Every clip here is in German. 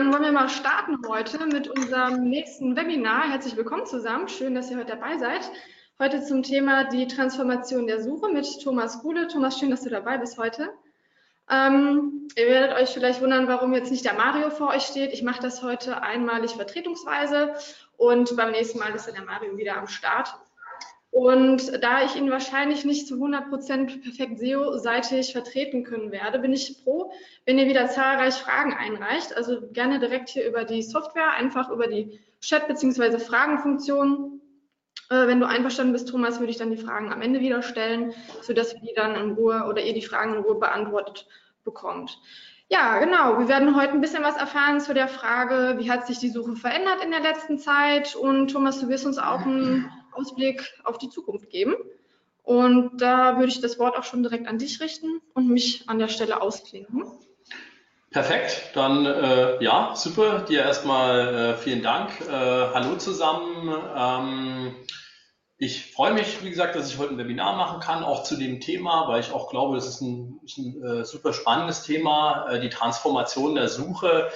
Dann wollen wir mal starten heute mit unserem nächsten Webinar. Herzlich willkommen zusammen. Schön, dass ihr heute dabei seid. Heute zum Thema die Transformation der Suche mit Thomas Kuhle. Thomas, schön, dass du dabei bist heute. Ähm, ihr werdet euch vielleicht wundern, warum jetzt nicht der Mario vor euch steht. Ich mache das heute einmalig vertretungsweise und beim nächsten Mal ist dann der Mario wieder am Start. Und da ich ihn wahrscheinlich nicht zu 100% perfekt SEO-seitig vertreten können werde, bin ich froh, wenn ihr wieder zahlreich Fragen einreicht. Also gerne direkt hier über die Software, einfach über die Chat- bzw. Fragenfunktion. Äh, wenn du einverstanden bist, Thomas, würde ich dann die Fragen am Ende wieder stellen, sodass wir die dann in Ruhe oder ihr die Fragen in Ruhe beantwortet bekommt. Ja, genau. Wir werden heute ein bisschen was erfahren zu der Frage, wie hat sich die Suche verändert in der letzten Zeit. Und Thomas, du wirst uns auch einen Ausblick auf die Zukunft geben. Und da würde ich das Wort auch schon direkt an dich richten und mich an der Stelle ausklinken. Perfekt, dann äh, ja, super. Dir erstmal äh, vielen Dank. Äh, hallo zusammen. Ähm, ich freue mich, wie gesagt, dass ich heute ein Webinar machen kann, auch zu dem Thema, weil ich auch glaube, das ist ein, ist ein äh, super spannendes Thema, äh, die Transformation der Suche.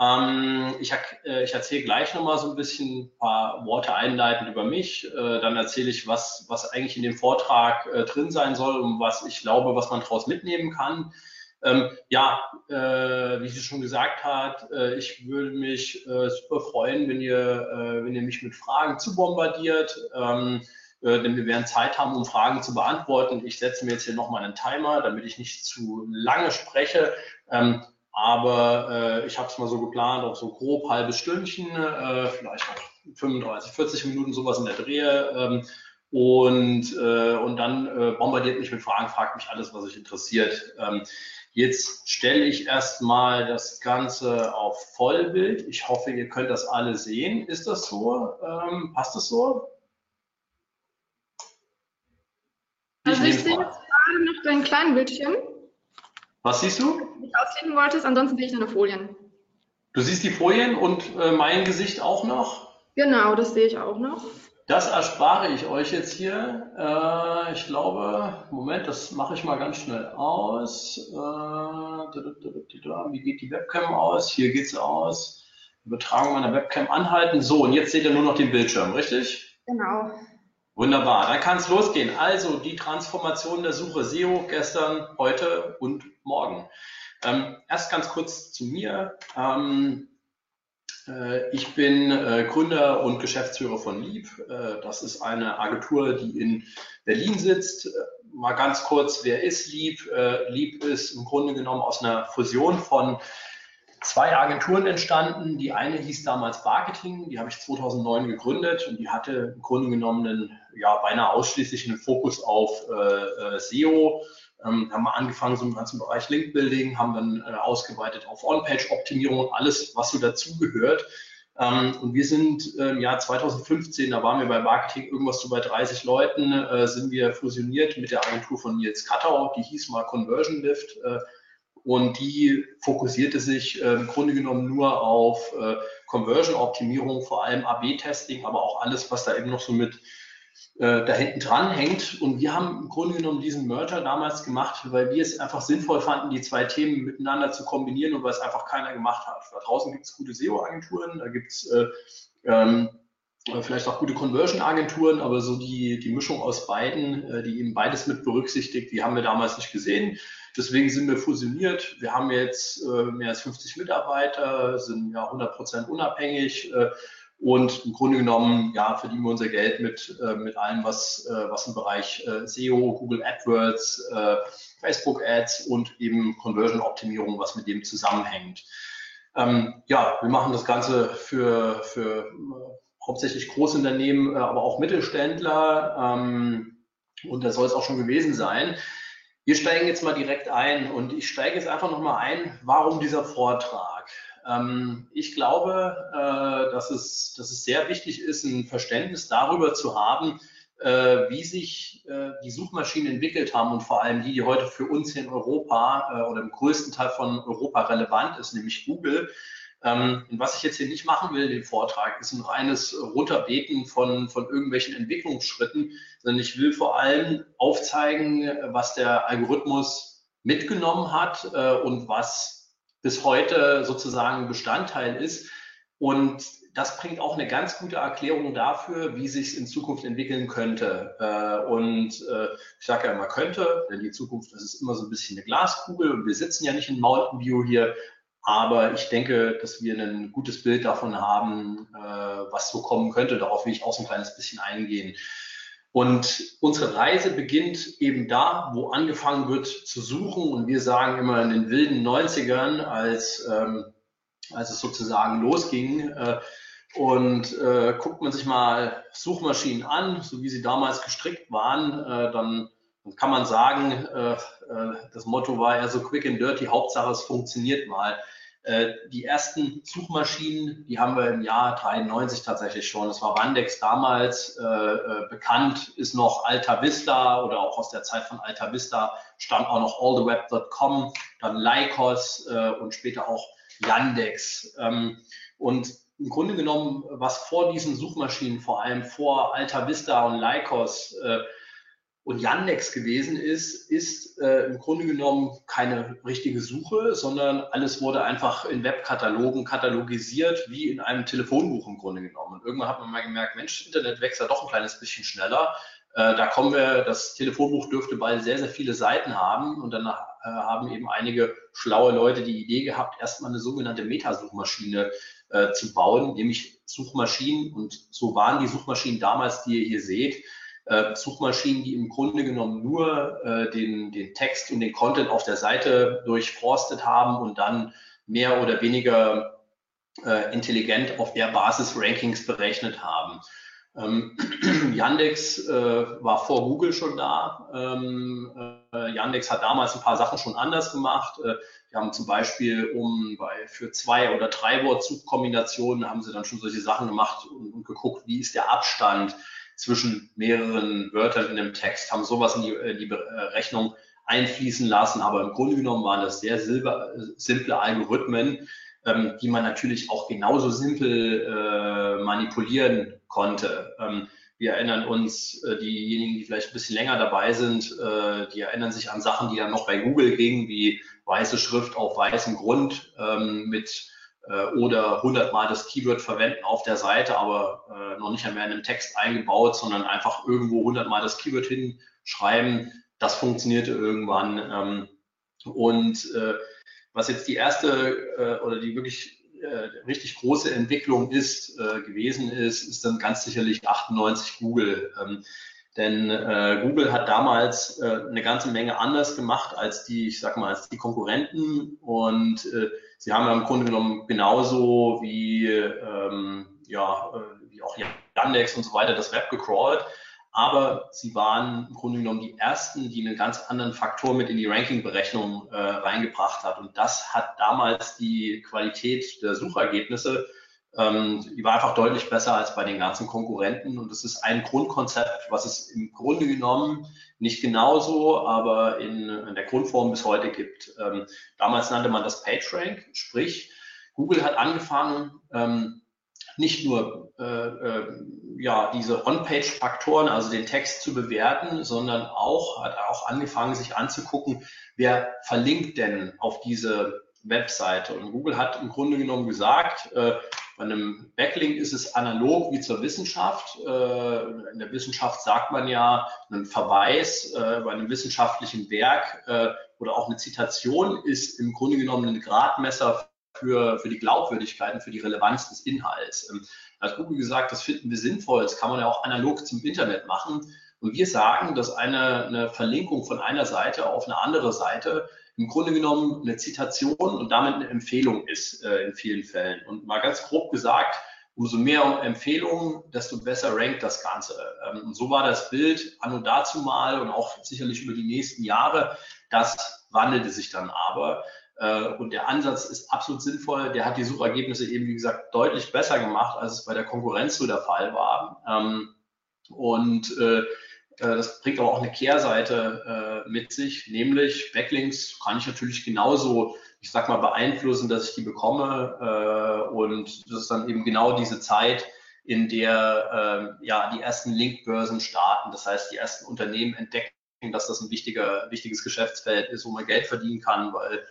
Ähm, ich, äh, ich erzähle gleich nochmal so ein bisschen ein paar Worte einleitend über mich. Äh, dann erzähle ich, was, was eigentlich in dem Vortrag äh, drin sein soll und was ich glaube, was man daraus mitnehmen kann. Ähm, ja, äh, wie sie schon gesagt hat, äh, ich würde mich äh, super freuen, wenn ihr, wenn ihr mich mit Fragen zu bombardiert, ähm, äh, denn wir werden Zeit haben, um Fragen zu beantworten. Ich setze mir jetzt hier nochmal einen Timer, damit ich nicht zu lange spreche. Ähm, aber äh, ich habe es mal so geplant, auf so grob halbes Stündchen, äh, vielleicht auch 35, 40 Minuten sowas in der Drehe. Ähm, und, äh, und dann äh, bombardiert mich mit Fragen, fragt mich alles, was euch interessiert. Ähm, jetzt stelle ich erstmal das Ganze auf Vollbild. Ich hoffe, ihr könnt das alle sehen. Ist das so? Ähm, passt das so? Also ich sehe jetzt gerade noch dein kleinen Bildchen. Was siehst du? Wenn du ausklicken wolltest, ansonsten sehe ich deine Folien. Du siehst die Folien und äh, mein Gesicht auch noch? Genau, das sehe ich auch noch. Das erspare ich euch jetzt hier. Äh, ich glaube, Moment, das mache ich mal ganz schnell aus. Äh, wie geht die Webcam aus? Hier geht es aus. Übertragung meiner Webcam anhalten. So, und jetzt seht ihr nur noch den Bildschirm, richtig? Genau. Wunderbar, dann kann es losgehen. Also die Transformation der Suche SEO gestern, heute und morgen. Ähm, erst ganz kurz zu mir. Ähm, äh, ich bin äh, Gründer und Geschäftsführer von Lieb. Äh, das ist eine Agentur, die in Berlin sitzt. Äh, mal ganz kurz, wer ist Lieb? Äh, Lieb ist im Grunde genommen aus einer Fusion von zwei Agenturen entstanden. Die eine hieß damals Marketing, die habe ich 2009 gegründet und die hatte im Grunde genommen einen, ja, beinahe ausschließlich einen Fokus auf äh, SEO. Ähm, haben wir angefangen so im ganzen Bereich Link-Building, haben dann äh, ausgeweitet auf On-Page-Optimierung und alles, was so dazugehört. Ähm, und wir sind äh, im Jahr 2015, da waren wir bei Marketing irgendwas so bei 30 Leuten, äh, sind wir fusioniert mit der Agentur von Nils Kattau, die hieß mal Conversion Lift. Äh, und die fokussierte sich äh, im Grunde genommen nur auf äh, Conversion-Optimierung, vor allem AB-Testing, aber auch alles, was da eben noch so mit äh, da hinten dran hängt. Und wir haben im Grunde genommen diesen Merger damals gemacht, weil wir es einfach sinnvoll fanden, die zwei Themen miteinander zu kombinieren und weil es einfach keiner gemacht hat. Da draußen gibt es gute SEO-Agenturen, da gibt es äh, ähm, vielleicht auch gute Conversion-Agenturen, aber so die, die Mischung aus beiden, äh, die eben beides mit berücksichtigt, die haben wir damals nicht gesehen. Deswegen sind wir fusioniert. Wir haben jetzt äh, mehr als 50 Mitarbeiter, sind ja 100 Prozent unabhängig äh, und im Grunde genommen ja, verdienen wir unser Geld mit, äh, mit allem, was, äh, was im Bereich äh, SEO, Google AdWords, äh, Facebook Ads und eben Conversion-Optimierung, was mit dem zusammenhängt. Ähm, ja, wir machen das Ganze für, für hauptsächlich Großunternehmen, aber auch Mittelständler. Ähm, und das soll es auch schon gewesen sein. Wir steigen jetzt mal direkt ein und ich steige jetzt einfach nochmal ein, warum dieser Vortrag? Ähm, ich glaube, äh, dass, es, dass es sehr wichtig ist, ein Verständnis darüber zu haben, äh, wie sich äh, die Suchmaschinen entwickelt haben und vor allem die, die heute für uns hier in Europa äh, oder im größten Teil von Europa relevant ist, nämlich Google. Ähm, was ich jetzt hier nicht machen will in dem Vortrag, ist ein reines Runterbeten von, von irgendwelchen Entwicklungsschritten, sondern ich will vor allem aufzeigen, was der Algorithmus mitgenommen hat äh, und was bis heute sozusagen Bestandteil ist. Und das bringt auch eine ganz gute Erklärung dafür, wie sich es in Zukunft entwickeln könnte. Äh, und äh, ich sage ja immer könnte, denn die Zukunft das ist immer so ein bisschen eine Glaskugel und wir sitzen ja nicht in Mountain View hier. Aber ich denke, dass wir ein gutes Bild davon haben, äh, was so kommen könnte. Darauf will ich auch so ein kleines bisschen eingehen. Und unsere Reise beginnt eben da, wo angefangen wird zu suchen. Und wir sagen immer in den wilden 90ern, als, ähm, als es sozusagen losging, äh, und äh, guckt man sich mal Suchmaschinen an, so wie sie damals gestrickt waren, äh, dann, dann, kann man sagen, äh, äh das Motto war ja so quick and dirty, Hauptsache es funktioniert mal. Äh, die ersten Suchmaschinen, die haben wir im Jahr 93 tatsächlich schon. Das war Wandex damals. Äh, bekannt ist noch Alta Vista oder auch aus der Zeit von Alta Vista stammt auch noch alltheweb.com, dann Lycos und später auch Yandex. Ähm, und im Grunde genommen, was vor diesen Suchmaschinen, vor allem vor Alta Vista und Lycos äh, und Yandex gewesen ist, ist äh, im Grunde genommen keine richtige Suche, sondern alles wurde einfach in Webkatalogen katalogisiert, wie in einem Telefonbuch im Grunde genommen. Und irgendwann hat man mal gemerkt, Mensch, Internet wächst ja doch ein kleines bisschen schneller. Äh, da kommen wir, das Telefonbuch dürfte bald sehr, sehr viele Seiten haben und dann äh, haben eben einige schlaue Leute die Idee gehabt, erstmal eine sogenannte Metasuchmaschine äh, zu bauen, nämlich Suchmaschinen. Und so waren die Suchmaschinen damals, die ihr hier seht, äh, Suchmaschinen, die im Grunde genommen nur äh, den, den Text und den Content auf der Seite durchforstet haben und dann mehr oder weniger äh, intelligent auf der Basis Rankings berechnet haben. Ähm, Yandex äh, war vor Google schon da. Ähm, äh, Yandex hat damals ein paar Sachen schon anders gemacht. Äh, wir haben zum Beispiel um bei für zwei oder drei Wortzugkombinationen haben sie dann schon solche Sachen gemacht und, und, geguckt, wie ist der Abstand zwischen mehreren Wörtern in einem Text, haben sowas in die, in die Rechnung einfließen lassen. Aber im Grunde genommen waren das sehr silber, simple Algorithmen, ähm, die man natürlich auch genauso simpel äh, manipulieren konnte. Ähm, wir erinnern uns, äh, diejenigen, die vielleicht ein bisschen länger dabei sind, äh, die erinnern sich an Sachen, die dann noch bei Google gingen, wie weiße Schrift auf weißem Grund ähm, mit äh, oder hundertmal das Keyword verwenden auf der Seite, aber äh, noch nicht einmal in einem Text eingebaut, sondern einfach irgendwo hundertmal das Keyword hinschreiben. Das funktionierte irgendwann. Ähm, und äh, was jetzt die erste oder die wirklich richtig große Entwicklung ist, gewesen ist, ist dann ganz sicherlich 98 Google. Ähm, denn äh, Google hat damals äh, eine ganze Menge anders gemacht als die, ich sag mal, als die Konkurrenten. Und äh, sie haben ja im Grunde genommen genauso wie, ähm, ja, äh, wie auch Yandex und so weiter das Web gecrawlt aber sie waren im Grunde genommen die ersten, die einen ganz anderen Faktor mit in die Ranking-Berechnung äh, reingebracht hat. Und das hat damals die Qualität der Suchergebnisse, die war einfach deutlich besser als bei den ganzen Konkurrenten. Und das ist ein Grundkonzept, was es im Grunde genommen nicht genauso, aber in, in der Grundform bis heute gibt. Ähm, damals nannte man das PageRank, sprich, Google hat angefangen, ähm, nicht nur äh, äh, ja, diese On-Page-Faktoren, also den Text zu bewerten, sondern auch hat auch angefangen, sich anzugucken, wer verlinkt denn auf diese Webseite. Und Google hat im Grunde genommen gesagt, äh, bei einem Backlink ist es analog wie zur Wissenschaft. Äh, in der Wissenschaft sagt man ja, ein Verweis äh, bei einem wissenschaftlichen Werk äh, oder auch eine Zitation ist im Grunde genommen ein Gradmesser für, für die Glaubwürdigkeit und für die Relevanz des Inhalts. Ähm, hat Google gesagt, das finden wir sinnvoll, das kann man ja auch analog zum Internet machen. Und wir sagen, dass eine, eine Verlinkung von einer Seite auf eine andere Seite im Grunde genommen eine Zitation und damit eine Empfehlung ist äh, in vielen Fällen. Und mal ganz grob gesagt, umso mehr Empfehlungen, desto besser rankt das Ganze. Ähm, und so war das Bild anno dazu mal und auch sicherlich über die nächsten Jahre. Das wandelte sich dann aber. Äh, und der Ansatz ist absolut sinnvoll. Der hat die Suchergebnisse eben, wie gesagt, deutlich besser gemacht, als es bei der Konkurrenz so der Fall war. Ähm, und äh, das bringt aber auch eine Kehrseite mit sich, nämlich Backlinks kann ich natürlich genauso, ich sag mal, beeinflussen, dass ich die bekomme. und das ist dann eben genau diese Zeit, in der ja die ersten Linkbörsen starten. Das heißt, die ersten Unternehmen entdecken, dass das ein wichtiger, wichtiges Geschäftsfeld ist, wo man Geld verdienen kann, weil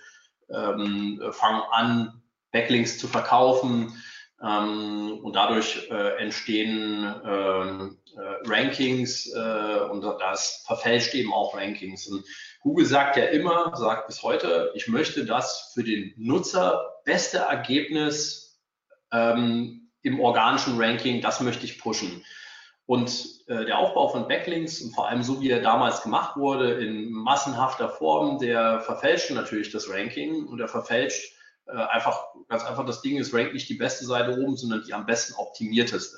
ähm, fangen an, Backlinks zu verkaufen ähm, und dadurch äh, entstehen ähm, äh, Rankings äh, und das verfälscht eben auch Rankings. Und Google sagt ja immer, sagt bis heute, ich möchte das für den Nutzer beste Ergebnis ähm, im organischen Ranking, das möchte ich pushen. Und äh, der Aufbau von Backlinks und vor allem so, wie er damals gemacht wurde, in massenhafter Form, der verfälscht natürlich das Ranking und er verfälscht äh, einfach ganz einfach das Ding, es rankt nicht die beste Seite oben, sondern die am besten optimierteste.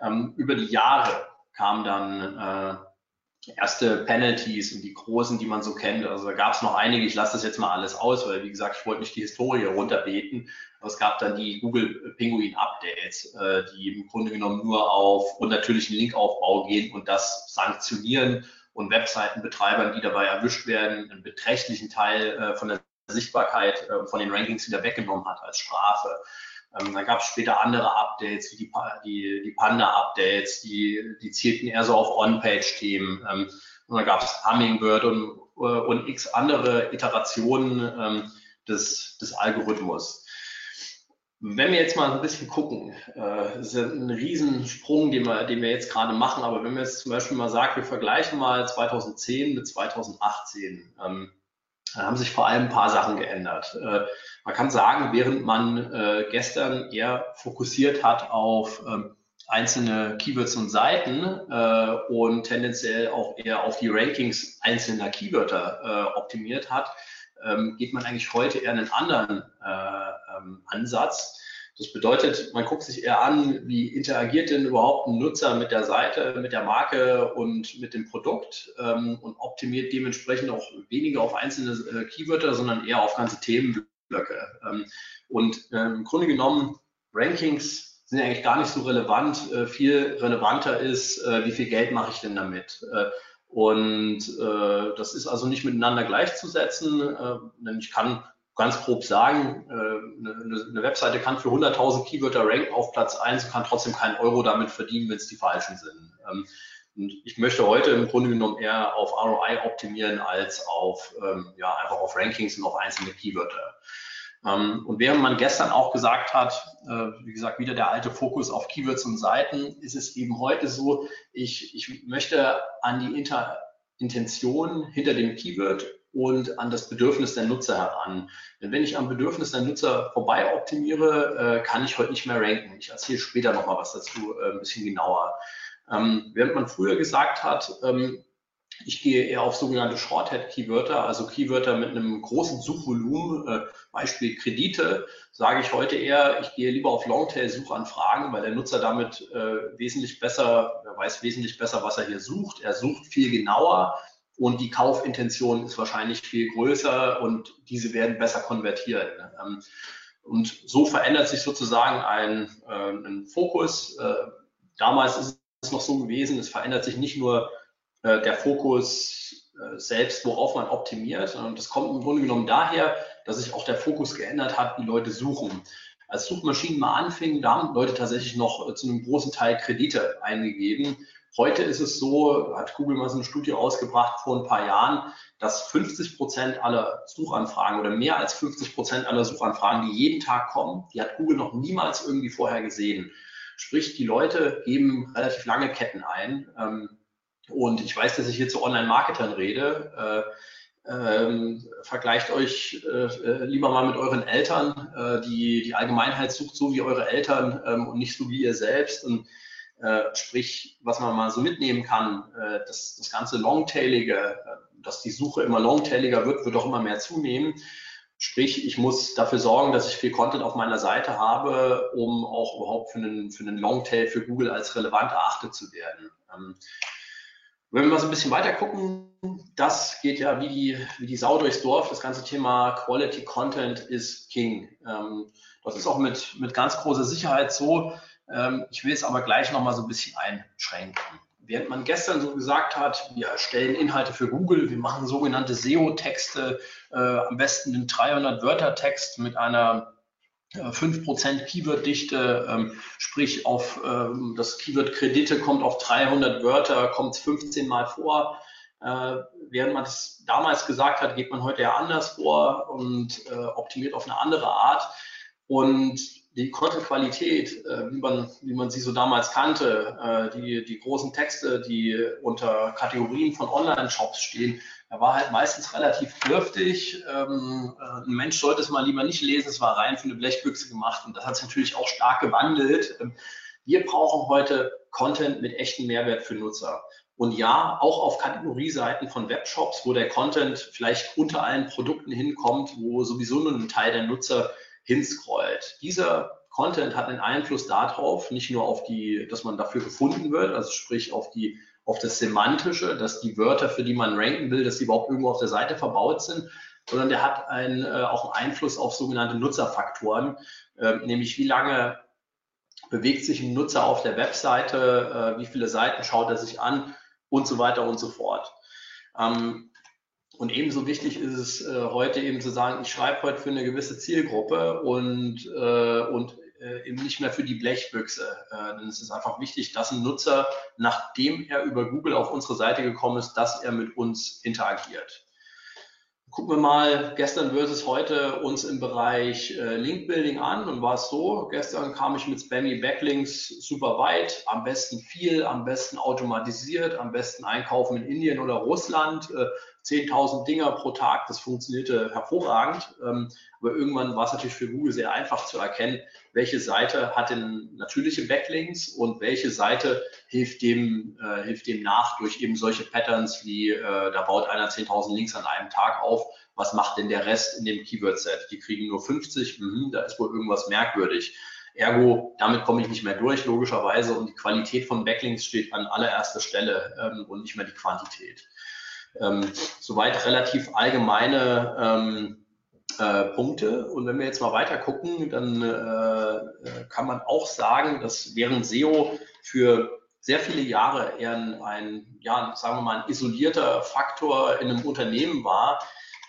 Ähm, über die Jahre kam dann äh, erste Penalties und die großen, die man so kennt. Also da gab es noch einige, ich lasse das jetzt mal alles aus, weil wie gesagt, ich wollte nicht die Historie runterbeten. Aber es gab dann die Google Penguin Updates, äh, die im Grunde genommen nur auf unnatürlichen Linkaufbau gehen und das sanktionieren und Webseitenbetreibern, die dabei erwischt werden, einen beträchtlichen Teil äh, von der Sichtbarkeit äh, von den Rankings wieder weggenommen hat als Strafe. Ähm, dann gab es später andere Updates, wie die, die, die Panda-Updates, die, die zielten eher so auf On-Page-Themen. Ähm, und dann gab es Hummingbird und, äh, und x andere Iterationen ähm, des, des Algorithmus. Wenn wir jetzt mal ein bisschen gucken, äh, das ist ein Riesensprung, den wir, den wir jetzt gerade machen, aber wenn wir jetzt zum Beispiel mal sagen, wir vergleichen mal 2010 mit 2018, ähm, dann haben sich vor allem ein paar Sachen geändert. Äh, man kann sagen, während man äh, gestern eher fokussiert hat auf ähm, einzelne Keywords und Seiten äh, und tendenziell auch eher auf die Rankings einzelner Keywörter optimiert hat, ähm, geht man eigentlich heute eher einen anderen äh, ähm, Ansatz. Das bedeutet, man guckt sich eher an, wie interagiert denn überhaupt ein Nutzer mit der Seite, mit der Marke und mit dem Produkt ähm, und optimiert dementsprechend auch weniger auf einzelne äh, Keywörter, sondern eher auf ganze Themen Blöcke. Ähm, und ähm, im Grunde genommen, Rankings sind eigentlich gar nicht so relevant. Äh, viel relevanter ist, äh, wie viel Geld mache ich denn damit? Äh, und das ist also nicht miteinander gleichzusetzen, denn ich kann ganz grob sagen, eine, Webseite kann für 100.000 Keywörter ranken auf Platz 1 und kann trotzdem keinen Euro damit verdienen, wenn es die falschen sind. Ähm, und ich möchte heute im Grunde genommen eher auf ROI optimieren als auf, ähm, ja, einfach auf Rankings und auf einzelne Keywörter. Ähm, und während man gestern auch gesagt hat, äh, wie gesagt, wieder der alte Fokus auf Keywords und Seiten, ist es eben heute so, ich, ich möchte an die Inter Intention hinter dem Keyword und an das Bedürfnis der Nutzer heran. Denn wenn ich am Bedürfnis der Nutzer vorbei optimiere, äh, kann ich heute nicht mehr ranken. Ich erzähle später nochmal was dazu, äh, ein bisschen genauer. Ähm, während man früher gesagt hat, ähm, ich gehe eher auf sogenannte Shorthead-Keywörter, also Keywörter mit einem großen Suchvolumen, äh, Beispiel Kredite, sage ich heute eher, ich gehe lieber auf Longtail-Suchanfragen, weil der Nutzer damit äh, wesentlich besser, er weiß wesentlich besser, was er hier sucht. Er sucht viel genauer und die Kaufintention ist wahrscheinlich viel größer und diese werden besser konvertieren. Ähm, und so verändert sich sozusagen ein, äh, ein Fokus. Äh, damals ist es noch so gewesen, es verändert sich nicht nur äh, der Fokus selbst, worauf man optimiert. Und das kommt im Grunde genommen daher, dass sich auch der Fokus geändert hat, wie Leute suchen. Als Suchmaschinen mal anfingen, da haben Leute tatsächlich noch zu einem großen Teil Kredite eingegeben. Heute ist es so, hat Google mal so eine Studie ausgebracht vor ein paar Jahren, dass 50 Prozent aller Suchanfragen oder mehr als 50 Prozent aller Suchanfragen, die jeden Tag kommen, die hat Google noch niemals irgendwie vorher gesehen. Sprich, die Leute geben relativ lange Ketten ein. Ähm, und ich weiß, dass ich hier zu Online-Marketern rede. Äh, ähm, vergleicht euch äh, äh, lieber mal mit euren Eltern. Äh, die, die Allgemeinheit sucht so wie eure Eltern ähm, und nicht so wie ihr selbst. Und sprich, was man mal so mitnehmen kann, äh, das, das ganze Longtailige, dass die Suche immer longtailiger wird, wird auch immer mehr zunehmen. Sprich, ich muss dafür sorgen, dass ich viel Content auf meiner Seite habe, um auch überhaupt für einen, für einen Longtail für Google als relevant erachtet zu werden. Ähm, Wenn wir mal so ein bisschen weiter gucken, das geht ja wie die, wie die Sau durchs Dorf. Das ganze Thema Quality Content ist King. Ähm, das ist auch mit, mit ganz großer Sicherheit so. Ähm, ich will es aber gleich nochmal so ein bisschen einschränken. Während man gestern so gesagt hat, wir erstellen Inhalte für Google, wir machen sogenannte SEO-Texte, äh, am besten den 300-Wörter-Text mit einer 5% Keyword-Dichte, ähm, sprich auf ähm, das Keyword Kredite kommt auf 300 Wörter, kommt 15 Mal vor. Äh, während man das damals gesagt hat, geht man heute ja anders vor und äh, optimiert auf eine andere Art. Und die Content-Qualität, äh, wie, man, wie man sie so damals kannte, äh, die, die großen Texte, die unter Kategorien von Online-Shops stehen, er war halt meistens relativ dürftig. Ähm, äh, ein Mensch sollte es mal lieber nicht lesen, es war rein für eine Blechbüchse gemacht und das hat sich natürlich auch stark gewandelt. Ähm, wir brauchen heute Content mit echten Mehrwert für Nutzer. Und ja, auch auf Kategorieseiten von Webshops, wo der Content vielleicht unter allen Produkten hinkommt, wo sowieso nur ein Teil der Nutzer hinscrollt. Dieser Content hat einen Einfluss darauf, nicht nur auf die, dass man dafür gefunden wird, also sprich auf die auf das Semantische, dass die Wörter, für die man ranken will, dass die überhaupt irgendwo auf der Seite verbaut sind, sondern der hat einen, äh, auch einen Einfluss auf sogenannte Nutzerfaktoren, äh, nämlich wie lange bewegt sich ein Nutzer auf der Webseite, äh, wie viele Seiten schaut er sich an und so weiter und so fort. Ähm, und ebenso wichtig ist es äh, heute eben zu sagen, ich schreibe heute für eine gewisse Zielgruppe und, äh, und äh, eben nicht mehr für die Blechbüchse. Äh, denn es ist einfach wichtig, dass ein Nutzer, nachdem er über Google auf unsere Seite gekommen ist, dass er mit uns interagiert. Gucken wir mal gestern versus heute uns im Bereich äh, Link-Building an und war es so, gestern kam ich mit Spammy Backlinks super weit, am besten viel, am besten automatisiert, am besten einkaufen in Indien oder Russland, äh, 10.000 Dinger pro Tag, das funktionierte hervorragend, ähm, aber irgendwann war es natürlich für Google sehr einfach zu erkennen, welche Seite hat denn natürliche Backlinks und welche Seite hilft dem, äh, hilft dem nach durch eben solche Patterns wie, äh, da baut einer 10.000 Links an einem Tag auf, was macht denn der Rest in dem Keyword-Set? Die kriegen nur 50, mh, da ist wohl irgendwas merkwürdig. Ergo, damit komme ich nicht mehr durch, logischerweise, und die Qualität von Backlinks steht an allererster Stelle ähm, und nicht mehr die Quantität. Ähm, soweit relativ allgemeine ähm, äh, Punkte. Und wenn wir jetzt mal weiter gucken, dann äh, äh, kann man auch sagen, dass während SEO für sehr viele Jahre eher ein, ein, ja, sagen wir mal, ein isolierter Faktor in einem Unternehmen war,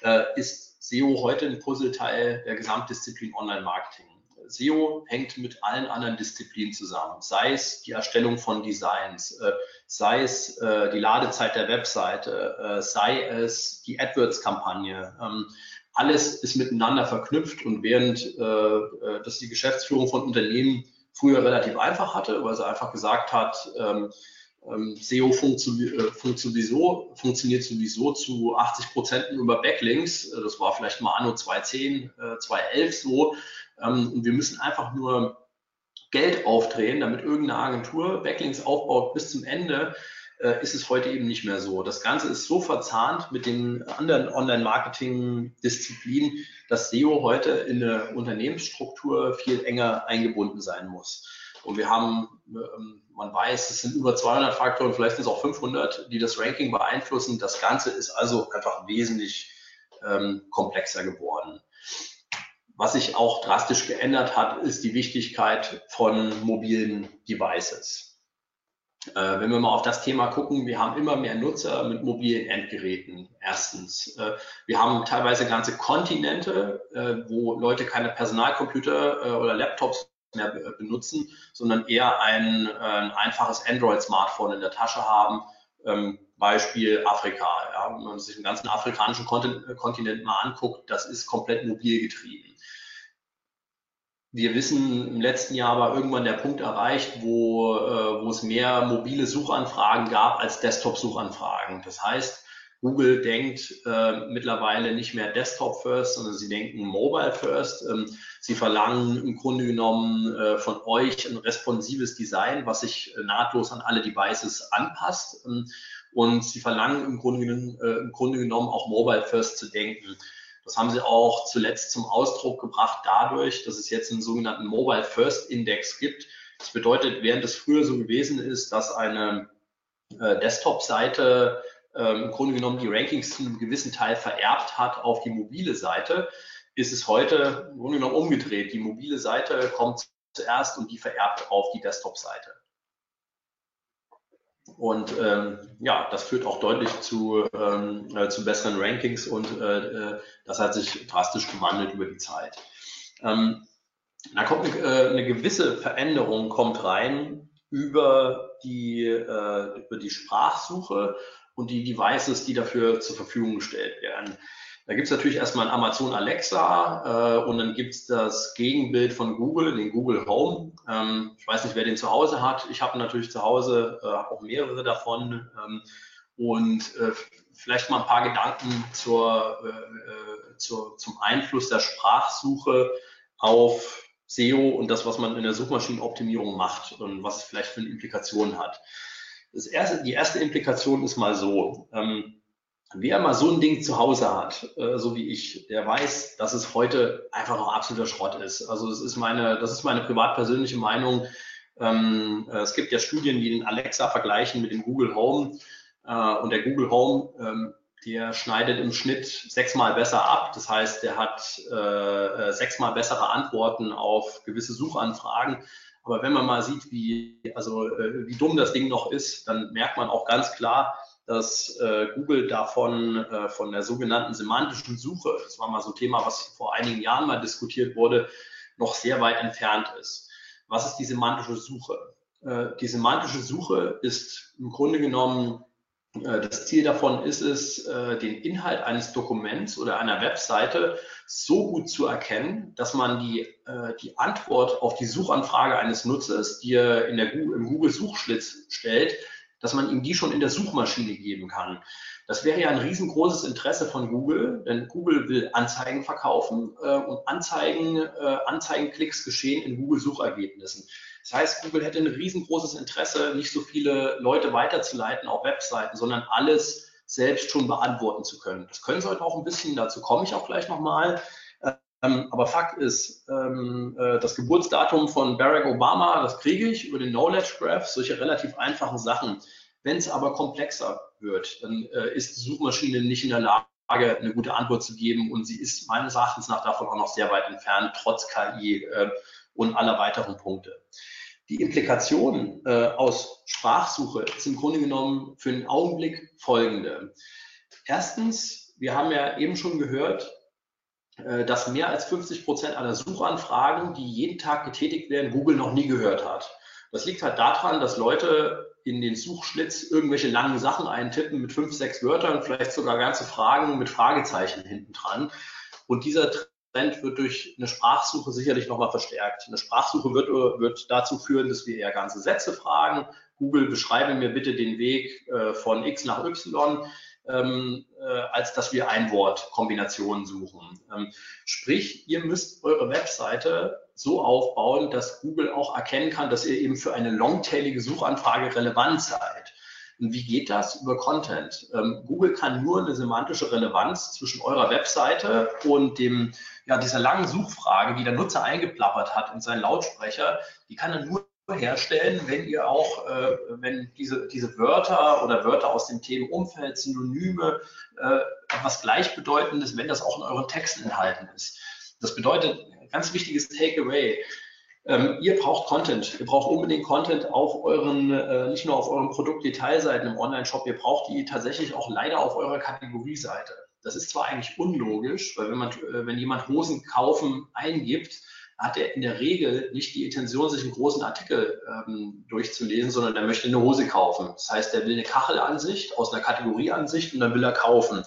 äh, ist SEO heute ein Puzzleteil der Gesamtdisziplin Online-Marketing. SEO hängt mit allen anderen Disziplinen zusammen, sei es die Erstellung von Designs, äh, sei es äh, die Ladezeit der Webseite, äh, sei es die AdWords-Kampagne. Ähm, alles ist miteinander verknüpft und während äh, äh das die Geschäftsführung von Unternehmen früher relativ einfach hatte, weil sie einfach gesagt hat, ähm, ähm, SEO funktio äh, funkt sowieso, funktioniert sowieso zu 80 Prozent über Backlinks. Das war vielleicht mal anno 2010, äh, 2011 so. Ähm, und wir müssen einfach nur Geld aufdrehen, damit irgendeine Agentur Backlinks aufbaut bis zum Ende äh, ist es heute eben nicht mehr so. Das Ganze ist so verzahnt mit den anderen Online-Marketing-Disziplinen, dass SEO heute in eine Unternehmensstruktur viel enger eingebunden sein muss. Und wir haben, ähm, man weiß, es sind über 200 Faktoren, vielleicht sind es auch 500, die das Ranking beeinflussen. Das Ganze ist also einfach wesentlich ähm, komplexer geworden. Was sich auch drastisch geändert hat, ist die Wichtigkeit von mobilen Devices. Äh, wenn wir mal auf das Thema gucken, wir haben immer mehr Nutzer mit mobilen Endgeräten. Erstens, äh, wir haben teilweise ganze Kontinente, äh, wo Leute keine Personalcomputer oder Laptops mehr benutzen, sondern eher ein, ein einfaches Android-Smartphone in der Tasche haben. Ähm, Beispiel Afrika. Ja, wenn man sich den ganzen afrikanischen Kontinent mal anguckt, das ist komplett mobil getrieben wir wissen, im letzten Jahr war irgendwann der Punkt erreicht, wo, äh, wo es mehr mobile Suchanfragen gab als Desktop-Suchanfragen. Das heißt, Google denkt äh, mittlerweile nicht mehr Desktop First, sondern sie denken Mobile First. Ähm, sie verlangen im Grunde genommen äh, von euch ein responsives Design, was sich äh, nahtlos an alle Devices anpasst. Ähm, und sie verlangen im Grunde, äh, im Grunde genommen auch Mobile First zu denken. Das haben sie auch zuletzt zum Ausdruck gebracht dadurch, dass es jetzt einen sogenannten Mobile First Index gibt. Das bedeutet, während es früher so gewesen ist, dass eine äh, Desktop-Seite ähm, im Grunde genommen die Rankings zu einem gewissen Teil vererbt hat auf die mobile Seite, ist es heute im Grunde genommen umgedreht. Die mobile Seite kommt zuerst und die vererbt auf die Desktop-Seite. Und ähm, ja, das führt auch deutlich zu, ähm, äh, zu besseren Rankings und äh, äh das hat sich drastisch gewandelt über die Zeit. Ähm, da kommt eine, äh, eine gewisse Veränderung kommt rein über die, äh, über die Sprachsuche und die Devices, die dafür zur Verfügung gestellt werden. Da gibt es natürlich erstmal ein Amazon Alexa äh, und dann gibt es das Gegenbild von Google, den Google Home. Ähm, ich weiß nicht, wer den zu Hause hat. Ich habe natürlich zu Hause äh, auch mehrere davon. Ähm, und äh, vielleicht mal ein paar Gedanken zur, äh, äh, zur, zum Einfluss der Sprachsuche auf SEO und das, was man in der Suchmaschinenoptimierung macht und was es vielleicht für eine Implikation hat. Erste, die erste Implikation ist mal so. Ähm, wer mal so ein Ding zu Hause hat, äh, so wie ich, der weiß, dass es heute einfach noch absoluter Schrott ist. Also das ist meine, das ist meine privat persönliche Meinung. Ähm, äh, es gibt ja Studien, die den Alexa vergleichen mit dem Google Home. Äh, und der Google Home, ähm, der schneidet im Schnitt sechsmal besser ab. Das heißt, der hat äh, sechsmal bessere Antworten auf gewisse Suchanfragen. Aber wenn man mal sieht, wie, also, äh, wie dumm das Ding noch ist, dann merkt man auch ganz klar, dass äh, Google davon äh, von der sogenannten semantischen Suche, das war mal so ein Thema, was vor einigen Jahren mal diskutiert wurde, noch sehr weit entfernt ist. Was ist die semantische Suche? Äh, die semantische Suche ist im Grunde genommen, äh, das Ziel davon ist es, äh, den Inhalt eines Dokuments oder einer Webseite so gut zu erkennen, dass man die, äh, die Antwort auf die Suchanfrage eines Nutzers, die er in der, im Google-Suchschlitz stellt, dass man ihm die schon in der Suchmaschine geben kann. Das wäre ja ein riesengroßes Interesse von Google, denn Google will Anzeigen verkaufen äh, und Anzeigen, äh, Anzeigenklicks geschehen in Google-Suchergebnissen. Das heißt, Google hätte ein riesengroßes Interesse, nicht so viele Leute weiterzuleiten auf Webseiten, sondern alles selbst schon beantworten zu können. Das können sie heute auch ein bisschen, dazu komme ich auch gleich nochmal. Ähm, aber Fakt ist, ähm, äh, das Geburtsdatum von Barack Obama, das kriege ich über den Knowledge Graph, solche relativ einfachen Sachen. Wenn es aber komplexer wird, dann äh, ist die Suchmaschine nicht in der Lage, eine gute Antwort zu geben und sie ist meines Erachtens nach davon auch noch sehr weit entfernt, trotz KI äh, und aller weiteren Punkte. Die Implikation äh, aus Sprachsuche ist im Grunde genommen für den Augenblick folgende. Erstens, wir haben ja eben schon gehört, dass mehr als 50 Prozent aller Suchanfragen, die jeden Tag getätigt werden, Google noch nie gehört hat. Das liegt halt daran, dass Leute in den Suchschlitz irgendwelche langen Sachen eintippen mit fünf, sechs Wörtern, vielleicht sogar ganze Fragen mit Fragezeichen hinten dran. Und dieser Trend wird durch eine Sprachsuche sicherlich nochmal verstärkt. Eine Sprachsuche wird, wird dazu führen, dass wir eher ganze Sätze fragen. Google, beschreibe mir bitte den Weg äh, von X nach Y ähm, äh, als dass wir Einwortkombinationen suchen. Ähm, sprich, ihr müsst eure Webseite so aufbauen, dass Google auch erkennen kann, dass ihr eben für eine longtailige Suchanfrage relevant seid. Und wie geht das? Über Content. Ähm, Google kann nur eine semantische Relevanz zwischen eurer Webseite und dem, ja, dieser langen Suchfrage, die der Nutzer eingeplappert hat in seinen Lautsprecher, die kann er nur herstellen, wenn ihr auch, äh, wenn diese, diese Wörter oder Wörter aus dem Themenumfeld, Synonyme, äh, etwas Gleichbedeutendes, wenn das auch in euren Texten enthalten ist. Das bedeutet, ganz wichtiges Takeaway. Ähm, ihr braucht Content. Ihr braucht unbedingt Content auf euren, äh, nicht nur auf euren Produktdetailseiten im Online-Shop, ihr braucht die tatsächlich auch leider auf eurer Kategorieseite. Das ist zwar eigentlich unlogisch, weil wenn man, äh, wenn jemand Hosen kaufen eingibt, hat er in der Regel nicht die Intention, sich einen großen Artikel ähm, durchzulesen, sondern er möchte eine Hose kaufen. Das heißt, er will eine Kachelansicht aus einer Kategorieansicht und dann will er kaufen.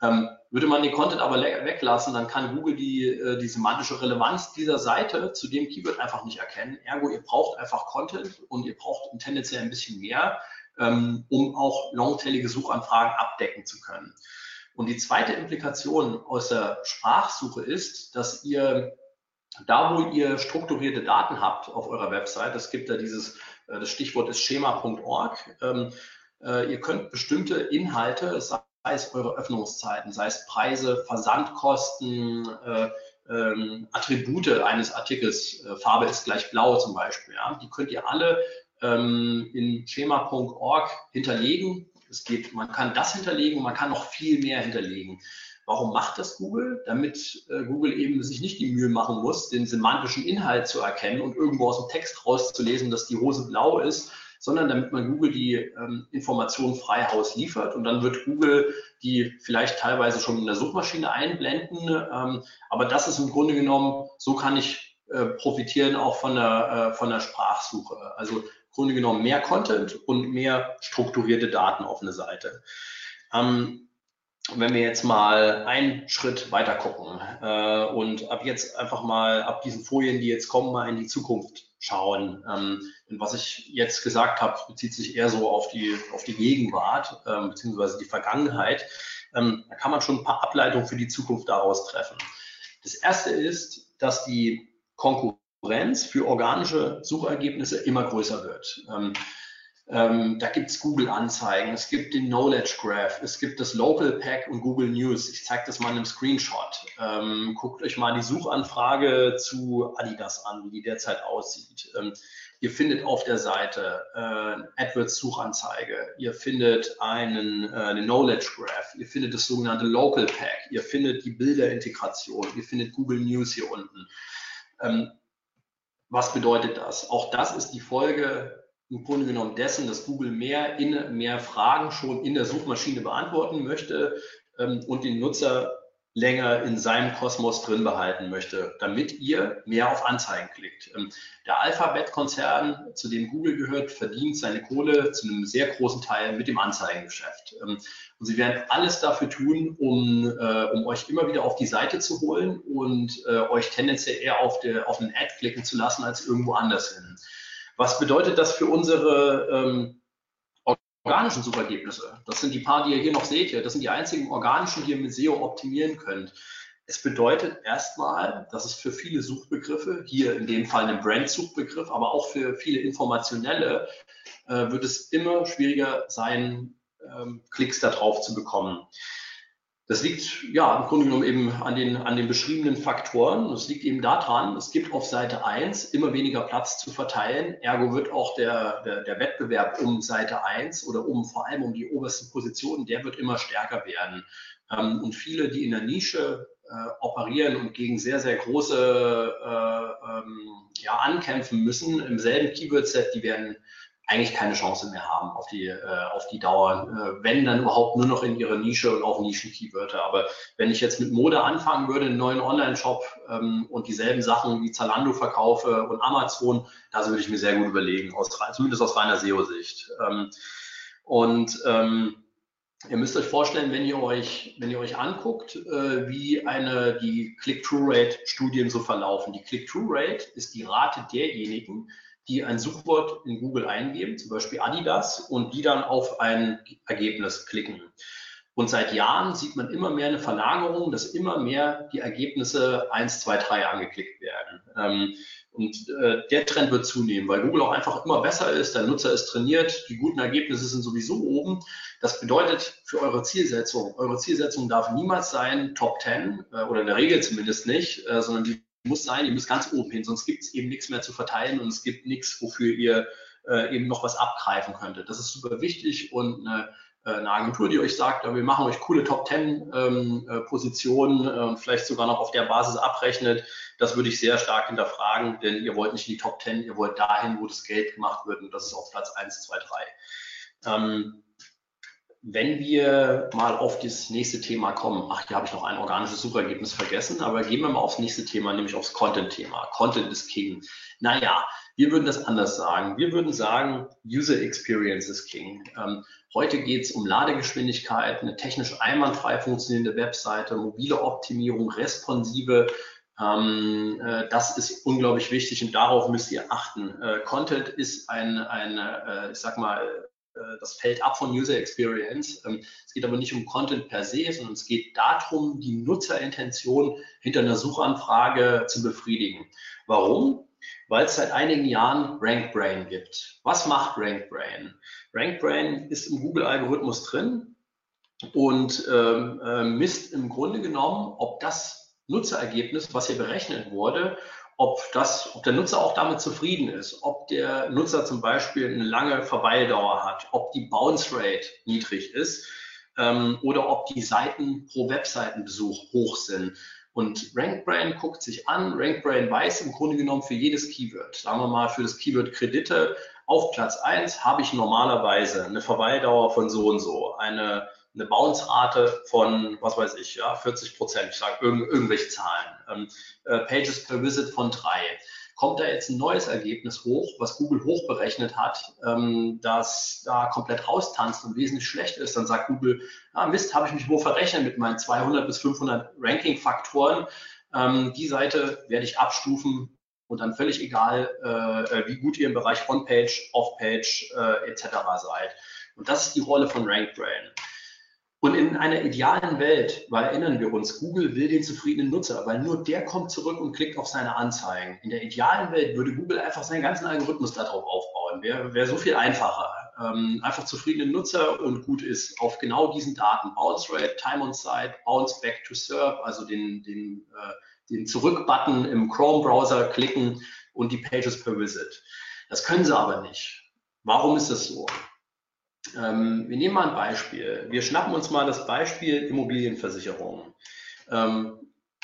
Ähm, würde man den Content aber weglassen, dann kann Google die, äh, die semantische Relevanz dieser Seite zu dem Keyword einfach nicht erkennen. Ergo, ihr braucht einfach Content und ihr braucht tendenziell ein bisschen mehr, ähm, um auch longtailige Suchanfragen abdecken zu können. Und die zweite Implikation aus der Sprachsuche ist, dass ihr da, wo ihr strukturierte Daten habt auf eurer Website, es gibt da dieses, äh, das Stichwort ist schema.org, ähm, äh, ihr könnt bestimmte Inhalte, sei es eure Öffnungszeiten, sei es Preise, Versandkosten, äh, ähm, Attribute eines Artikels, Farbe ist gleich blau zum Beispiel, ja, die könnt ihr alle ähm, in schema.org hinterlegen. Es geht, man kann das hinterlegen, man kann noch viel mehr hinterlegen. Warum macht das Google? Damit äh, Google eben sich nicht die Mühe machen muss, den semantischen Inhalt zu erkennen und irgendwo aus dem Text rauszulesen, dass die Hose blau ist, sondern damit man Google die ähm, Informationen frei Haus liefert und dann wird Google die vielleicht teilweise schon in der Suchmaschine einblenden. Ähm, aber das ist im Grunde genommen, so kann ich äh, profitieren auch von der, äh, von der Sprachsuche. Also im Grunde genommen mehr Content und mehr strukturierte Daten auf eine Seite. Ähm, wenn wir jetzt mal einen Schritt weiter gucken äh, und ab jetzt einfach mal, ab diesen Folien, die jetzt kommen, mal in die Zukunft schauen. Ähm, denn was ich jetzt gesagt habe, bezieht sich eher so auf die, auf die Gegenwart ähm, beziehungsweise die Vergangenheit. Ähm, da kann man schon ein paar Ableitungen für die Zukunft daraus treffen. Das erste ist, dass die Konkurrenz für organische Suchergebnisse immer größer wird. Ähm, ähm, da gibt es Google-Anzeigen, es gibt den Knowledge Graph, es gibt das Local Pack und Google News. Ich zeige das mal in einem Screenshot. Ähm, guckt euch mal die Suchanfrage zu Adidas an, wie die derzeit aussieht. Ähm, ihr findet auf der Seite äh, AdWords-Suchanzeige, ihr findet einen, äh, einen Knowledge Graph, ihr findet das sogenannte Local Pack, ihr findet die Bilderintegration, ihr findet Google News hier unten. Ähm, was bedeutet das? Auch das ist die Folge im Grunde genommen dessen, dass Google mehr, in, mehr Fragen schon in der Suchmaschine beantworten möchte ähm, und den Nutzer länger in seinem Kosmos drin behalten möchte, damit ihr mehr auf Anzeigen klickt. Ähm, der Alphabet-Konzern, zu dem Google gehört, verdient seine Kohle zu einem sehr großen Teil mit dem Anzeigengeschäft. Ähm, und sie werden alles dafür tun, um, äh, um euch immer wieder auf die Seite zu holen und äh, euch tendenziell eher auf, der, auf einen Ad klicken zu lassen als irgendwo anders hin. Was bedeutet das für unsere ähm, organischen Suchergebnisse? Das sind die paar, die ihr hier noch seht. Das sind die einzigen organischen, die ihr mit SEO optimieren könnt. Es bedeutet erstmal, dass es für viele Suchbegriffe, hier in dem Fall einen Brand-Suchbegriff, aber auch für viele informationelle, äh, wird es immer schwieriger sein, ähm, Klicks darauf zu bekommen. Das liegt ja im Grunde genommen eben an den, an den beschriebenen Faktoren. Das liegt eben daran, es gibt auf Seite 1 immer weniger Platz zu verteilen. Ergo wird auch der, der, der Wettbewerb um Seite 1 oder um vor allem um die obersten Positionen, der wird immer stärker werden. Ähm, und viele, die in der Nische äh, operieren und gegen sehr, sehr große äh, ähm, ja, ankämpfen müssen im selben Keyword-Set, die werden eigentlich keine Chance mehr haben auf die, äh, auf die Dauer. Äh, wenn dann überhaupt nur noch in ihrer Nische und auf Nischen-Keywörter. Aber wenn ich jetzt mit Mode anfangen würde, einen neuen Online-Shop ähm, und dieselben Sachen wie Zalando verkaufe und Amazon, das würde ich mir sehr gut überlegen, aus, zumindest aus reiner SEO-Sicht. Ähm, und ähm, Ihr müsst euch vorstellen, wenn ihr euch, wenn ihr euch anguckt, äh, wie eine, die Click-Through-Rate-Studien so verlaufen. Die Click-Through-Rate ist die Rate derjenigen, die ein Suchwort in Google eingeben, zum Beispiel Adidas, und die dann auf ein Ergebnis klicken. Und seit Jahren sieht man immer mehr eine Verlagerung, dass immer mehr die Ergebnisse 1, 2, 3 angeklickt werden. Ähm, und äh, der Trend wird zunehmen, weil Google auch einfach immer besser ist, der Nutzer ist trainiert, die guten Ergebnisse sind sowieso oben. Das bedeutet für eure Zielsetzung, eure Zielsetzung darf niemals sein Top 10 äh, oder in der Regel zumindest nicht, äh, sondern die muss sein, ihr müsst ganz oben hin, sonst gibt es eben nichts mehr zu verteilen und es gibt nichts, wofür ihr äh, eben noch was abgreifen könntet. Das ist super wichtig und eine, äh, eine Agentur, die euch sagt, wir machen euch coole Top 10 ähm, äh, Positionen äh, und vielleicht sogar noch auf der Basis abrechnet, das würde ich sehr stark hinterfragen, denn ihr wollt nicht in die Top 10, ihr wollt dahin, wo das Geld gemacht wird und das ist auf Platz 1, 2, 3. Ähm, wenn wir mal auf das nächste Thema kommen, ach, hier habe ich noch ein organisches Suchergebnis vergessen, aber gehen wir mal aufs nächste Thema, nämlich aufs Content-Thema. Content is King. Naja, wir würden das anders sagen. Wir würden sagen, User Experience is King. Ähm, heute geht es um Ladegeschwindigkeit, eine technisch einwandfrei funktionierende Webseite, mobile Optimierung, responsive ähm, äh, das ist unglaublich wichtig und darauf müsst ihr achten. Äh, Content ist ein, ein äh, ich sag mal, das fällt ab von User Experience. Ähm, es geht aber nicht um Content per se, sondern es geht darum, die Nutzerintention hinter einer Suchanfrage zu befriedigen. Warum? Weil es seit einigen Jahren RankBrain gibt. Was macht RankBrain? RankBrain ist im Google-Algorithmus drin und ähm, äh, misst im Grunde genommen, ob das Nutzerergebnis, was hier berechnet wurde, ob, das, ob der Nutzer auch damit zufrieden ist, ob der Nutzer zum Beispiel eine lange Verweildauer hat, ob die Bounce Rate niedrig ist ähm, oder ob die Seiten pro Webseitenbesuch hoch sind. Und RankBrain guckt sich an, RankBrain weiß im Grunde genommen für jedes Keyword, sagen wir mal für das Keyword Kredite, auf Platz 1 habe ich normalerweise eine Verweildauer von so und so, eine eine Bounce-Rate von, was weiß ich, ja, 40 Prozent, ich sage irgend, irgendwelche Zahlen, ähm, äh, Pages per Visit von drei. Kommt da jetzt ein neues Ergebnis hoch, was Google hochberechnet hat, ähm, das da komplett raustanzt und wesentlich schlecht ist, dann sagt Google, ah, Mist, habe ich mich wo verrechnet mit meinen 200 bis 500 Ranking-Faktoren. Ähm, die Seite werde ich abstufen und dann völlig egal, äh, äh wie gut ihr im Bereich On-Page, Off-Page äh, etc. seid. Und das ist die Rolle von RankBrain. Und in einer idealen Welt, weil erinnern wir uns, Google will den zufriedenen Nutzer, weil nur der kommt zurück und klickt auf seine Anzeigen. In der idealen Welt würde Google einfach seinen ganzen Algorithmus darauf aufbauen. Wäre wär so viel einfacher. Ähm, einfach zufriedene Nutzer und gut ist auf genau diesen Daten. Bounce Rate, Time on Site, Bounce Back to Serve, also den, den, äh, den Zurück-Button im Chrome-Browser klicken und die Pages per Visit. Das können sie aber nicht. Warum ist das so? Ähm, wir nehmen mal ein Beispiel. Wir schnappen uns mal das Beispiel Immobilienversicherung. Ähm,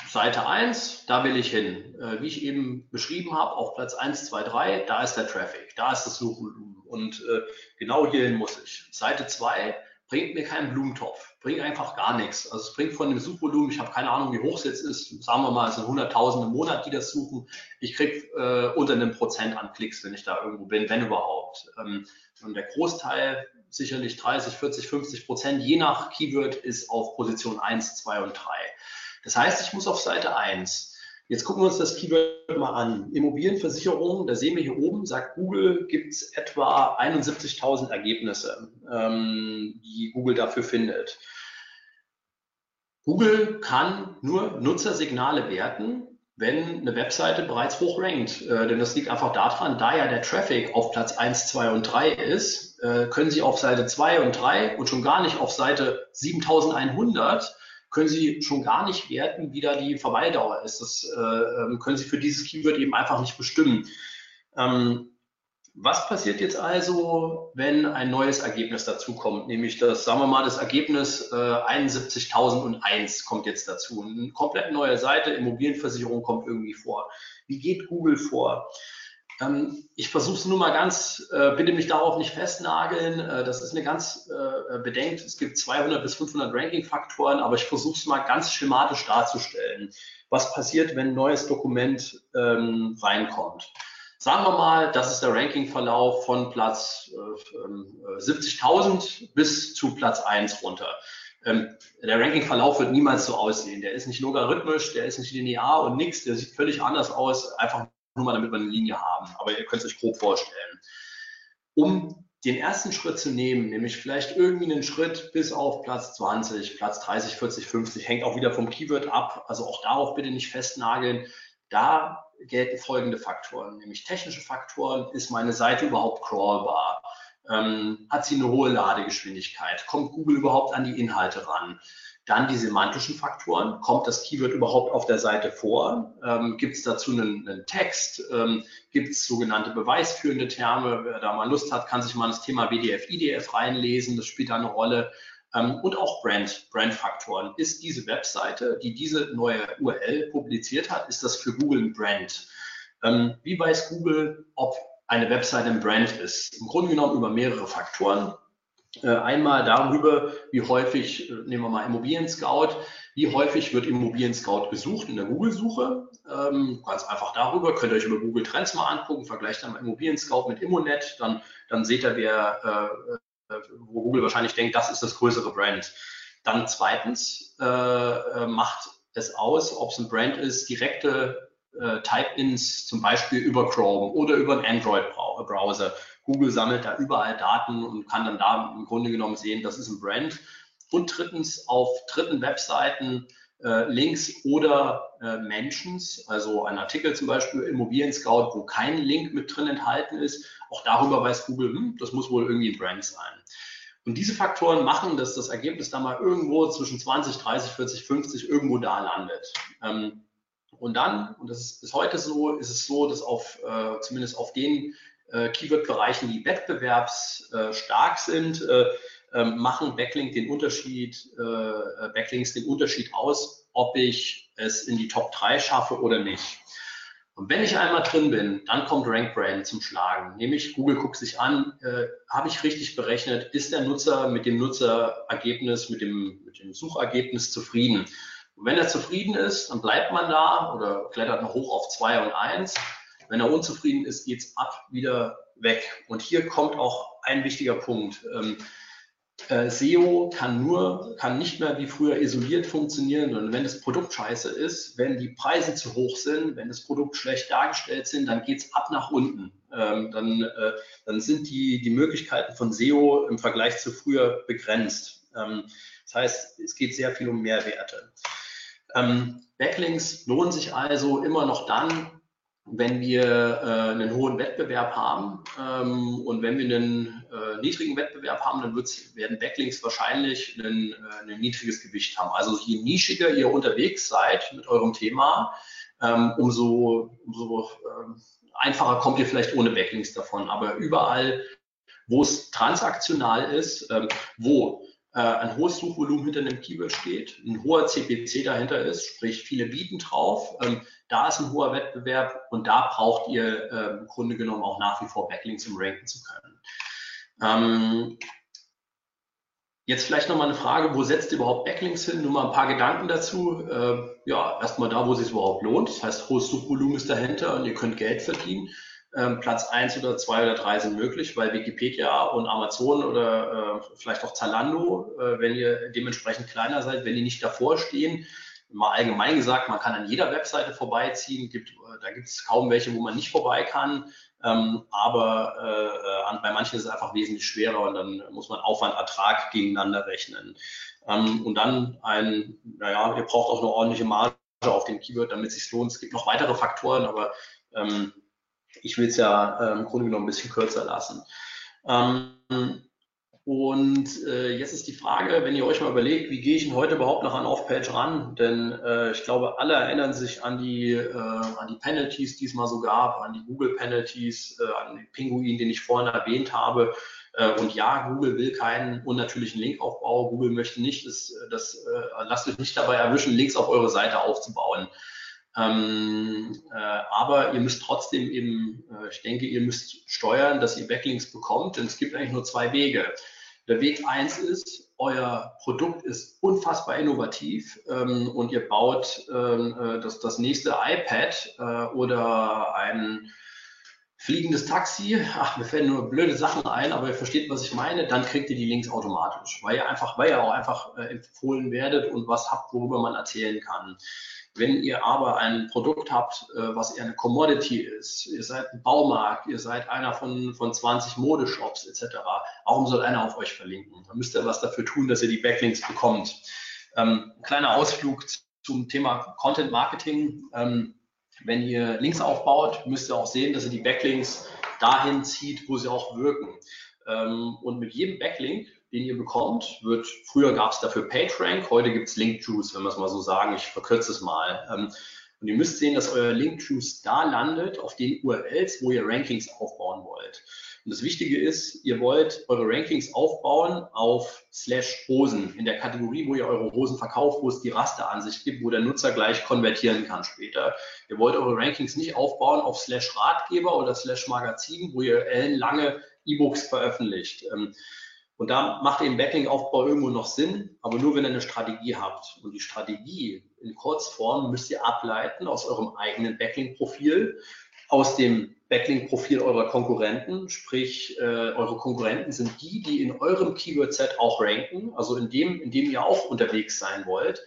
Seite 1, da will ich hin. Äh, wie ich eben beschrieben habe, auf Platz 1, 2, 3, da ist der Traffic, da ist das Suchvolumen und äh, genau hierhin muss ich. Seite 2 bringt mir keinen Blumentopf, bringt einfach gar nichts. Also es bringt von dem Suchvolumen, ich habe keine Ahnung, wie hoch es jetzt ist, sagen wir mal, es sind 100.000 im Monat, die das suchen. Ich kriege äh, unter einem Prozent an Klicks, wenn ich da irgendwo bin, wenn überhaupt. Ähm, und der Großteil sicherlich 30, 40, 50 Prozent, je nach Keyword, ist auf Position 1, 2 und 3. Das heißt, ich muss auf Seite 1. Jetzt gucken wir uns das Keyword mal an. Immobilienversicherung, da sehen wir hier oben, sagt Google, gibt es etwa 71.000 Ergebnisse, ähm, die Google dafür findet. Google kann nur Nutzersignale werten, wenn eine Webseite bereits hoch rankt. Äh, denn das liegt einfach daran, da ja der Traffic auf Platz 1, 2 und 3 ist, äh, können Sie auf Seite 2 und 3 und schon gar nicht auf Seite 7100 können Sie schon gar nicht werten, wie da die Verweildauer ist. Das äh, ähm, können Sie für dieses Keyword eben einfach nicht bestimmen. Ähm, was passiert jetzt also, wenn ein neues Ergebnis dazukommt? Nämlich das, sagen wir mal, das Ergebnis äh, 71.001 kommt jetzt dazu. Eine komplett neue Seite, Immobilienversicherung kommt irgendwie vor. Wie geht Google vor? Ähm, ich versuche es nur mal ganz, äh, bitte mich darauf nicht festnageln. Äh, das ist eine ganz äh, bedenkt. Es gibt 200 bis 500 Ranking-Faktoren, aber ich versuche es mal ganz schematisch darzustellen. Was passiert, wenn ein neues Dokument ähm, reinkommt? Sagen wir mal, das ist der Rankingverlauf von Platz äh, 70.000 äh, bis zu Platz 1 runter. Ähm, der Rankingverlauf wird niemals so aussehen. Der ist nicht logarithmisch, der ist nicht linear und nichts. Der sieht völlig anders aus, einfach nur mal, damit wir eine Linie haben. Aber ihr könnt es euch grob vorstellen. Um den ersten Schritt zu nehmen, nämlich vielleicht irgendwie einen Schritt bis auf Platz 20, Platz 30, 40, 50, hängt auch wieder vom Keyword ab. Also auch darauf bitte nicht festnageln. Da gelten folgende Faktoren, nämlich technische Faktoren. Ist meine Seite überhaupt crawlbar? Ähm, hat sie eine hohe Ladegeschwindigkeit? Kommt Google überhaupt an die Inhalte ran? Dann die semantischen Faktoren. Kommt das Keyword überhaupt auf der Seite vor? Ähm, Gibt es dazu einen, einen Text? Ähm, Gibt es sogenannte beweisführende Terme? Wer da mal Lust hat, kann sich mal das Thema WDF, IDF reinlesen. Das spielt da eine Rolle. Ähm, und auch Brand, Brandfaktoren. Ist diese Webseite, die diese neue URL publiziert hat, ist das für Google ein Brand? Ähm, wie weiß Google, ob eine Webseite ein Brand ist? Im Grunde genommen über mehrere Faktoren. Äh, einmal darüber, wie häufig, äh, nehmen wir mal Immobilien Scout, wie häufig wird Immobilien Scout gesucht in der Google-Suche? Ähm, ganz einfach darüber, könnt ihr euch über Google Trends mal angucken, vergleicht dann mal Immobilien Scout mit Immonet, dann, dann seht ihr, wer, äh, wo Google wahrscheinlich denkt, das ist das größere Brand. Dann zweitens äh, macht es aus, ob es ein Brand ist, direkte äh, Type-ins zum Beispiel über Chrome oder über einen Android-Browser. Google sammelt da überall Daten und kann dann da im Grunde genommen sehen, das ist ein Brand. Und drittens auf dritten Webseiten äh, Links oder äh, Mentions, also ein Artikel zum Beispiel Immobilien Scout, wo kein Link mit drin enthalten ist. Auch darüber weiß Google, hm, das muss wohl irgendwie ein Brand sein. Und diese Faktoren machen, dass das Ergebnis da mal irgendwo zwischen 20, 30, 40, 50 irgendwo da landet. Ähm, und dann, und das ist bis heute so, ist es so, dass auf, äh, zumindest auf den Keyword-Bereichen, die wettbewerbsstark sind, äh, ähm, machen Backlink den Unterschied, äh, Backlinks den Unterschied aus, ob ich es in die Top 3 schaffe oder nicht. Und wenn ich einmal drin bin, dann kommt Rank Brand zum Schlagen. Nämlich Google guckt sich an, äh, habe ich richtig berechnet, ist der Nutzer mit dem Nutzerergebnis, mit dem, mit dem Suchergebnis zufrieden? Und wenn er zufrieden ist, dann bleibt man da oder klettert noch hoch auf 2 und 1. Wenn er unzufrieden ist, geht's ab wieder weg. Und hier kommt auch ein wichtiger Punkt. Ähm, äh, SEO kann nur, kann nicht mehr wie früher isoliert funktionieren. Und wenn das Produkt scheiße ist, wenn die Preise zu hoch sind, wenn das Produkt schlecht dargestellt sind, dann geht es ab nach unten. Ähm, dann, äh, dann sind die, die Möglichkeiten von SEO im Vergleich zu früher begrenzt. Ähm, das heißt, es geht sehr viel um Mehrwerte. Ähm, Backlinks lohnen sich also immer noch dann, wenn wir äh, einen hohen Wettbewerb haben ähm, und wenn wir einen äh, niedrigen Wettbewerb haben, dann werden Backlinks wahrscheinlich ein, äh, ein, niedriges Gewicht haben. Also je nischiger ihr unterwegs seid mit eurem Thema, ähm, umso, umso ähm, einfacher kommt ihr vielleicht ohne Backlinks davon. Aber überall, wo es transaktional ist, ähm, wo äh, ein hohes Suchvolumen hinter einem Keyword steht, ein hoher CPC dahinter ist, sprich viele bieten drauf, ähm, da ist ein hoher Wettbewerb und da braucht ihr äh, im Grunde genommen auch nach wie vor Backlinks, um ranken zu können. Ähm, jetzt vielleicht nochmal eine Frage, wo setzt ihr überhaupt Backlinks hin? Nur mal ein paar Gedanken dazu. Äh, ja, erstmal da, wo es sich überhaupt lohnt. Das heißt, hohes Suchvolumen ist dahinter und ihr könnt Geld verdienen. Ähm, Platz eins oder zwei oder drei sind möglich, weil Wikipedia und Amazon oder äh, vielleicht auch Zalando, äh, wenn ihr dementsprechend kleiner seid, wenn die nicht davor stehen, mal allgemein gesagt, man kann an jeder Webseite vorbeiziehen, gibt, äh, da gibt es kaum welche, wo man nicht vorbei kann. Ähm, aber äh, bei manchen ist es einfach wesentlich schwerer und dann muss man Aufwand, Ertrag gegeneinander rechnen. Ähm, und dann ein, naja, ihr braucht auch eine ordentliche Marge auf dem Keyword, damit es sich lohnt. Es gibt noch weitere Faktoren, aber ähm, ich will es ja äh, im Grunde genommen ein bisschen kürzer lassen. Ähm, und äh, jetzt ist die Frage, wenn ihr euch mal überlegt, wie gehe ich denn heute überhaupt noch an Off-Page ran? Denn äh, ich glaube, alle erinnern sich an die, äh, an die Penalties, die es mal so gab, an die Google-Penalties, äh, an den Pinguin, den ich vorhin erwähnt habe. Äh, und ja, Google will keinen unnatürlichen Linkaufbau. Google möchte nicht, das, das äh, lasst euch nicht dabei erwischen, Links auf eure Seite aufzubauen. Ähm, äh, aber ihr müsst trotzdem eben, äh, ich denke, ihr müsst steuern, dass ihr Backlinks bekommt, denn es gibt eigentlich nur zwei Wege. Der Weg eins ist, euer Produkt ist unfassbar innovativ ähm, und ihr baut ähm, äh, das, das nächste iPad äh, oder ein fliegendes Taxi, ach, mir fällen nur blöde Sachen ein, aber ihr versteht, was ich meine, dann kriegt ihr die Links automatisch, weil ihr einfach, weil ihr auch einfach äh, empfohlen werdet und was habt, worüber man erzählen kann. Wenn ihr aber ein Produkt habt, äh, was eher eine Commodity ist, ihr seid ein Baumarkt, ihr seid einer von, von 20 Modeshops etc., warum soll einer auf euch verlinken? Da müsst ihr was dafür tun, dass ihr die Backlinks bekommt. Ähm, kleiner Ausflug zum Thema Content Marketing. Ähm, wenn ihr Links aufbaut, müsst ihr auch sehen, dass ihr die Backlinks dahin zieht, wo sie auch wirken. Ähm, und mit jedem Backlink den ihr bekommt, wird, früher gab es dafür PageRank, heute gibt es Link-Juice, wenn wir es mal so sagen, ich verkürze es mal. Ähm, und ihr müsst sehen, dass euer Link-Juice da landet, auf den URLs, wo ihr Rankings aufbauen wollt. Und das Wichtige ist, ihr wollt eure Rankings aufbauen auf slash Hosen, in der Kategorie, wo ihr eure Hosen verkauft, wo es die Rasteransicht gibt, wo der Nutzer gleich konvertieren kann später. Ihr wollt eure Rankings nicht aufbauen auf slash Ratgeber oder slash Magazin, wo ihr ellenlange E-Books veröffentlicht. Ähm, und da macht eben Backlink-Aufbau irgendwo noch Sinn, aber nur wenn ihr eine Strategie habt. Und die Strategie in Kurzform müsst ihr ableiten aus eurem eigenen Backlink-Profil, aus dem Backlink-Profil eurer Konkurrenten, sprich äh, eure Konkurrenten sind die, die in eurem Keyword-Set auch ranken, also in dem, in dem ihr auch unterwegs sein wollt.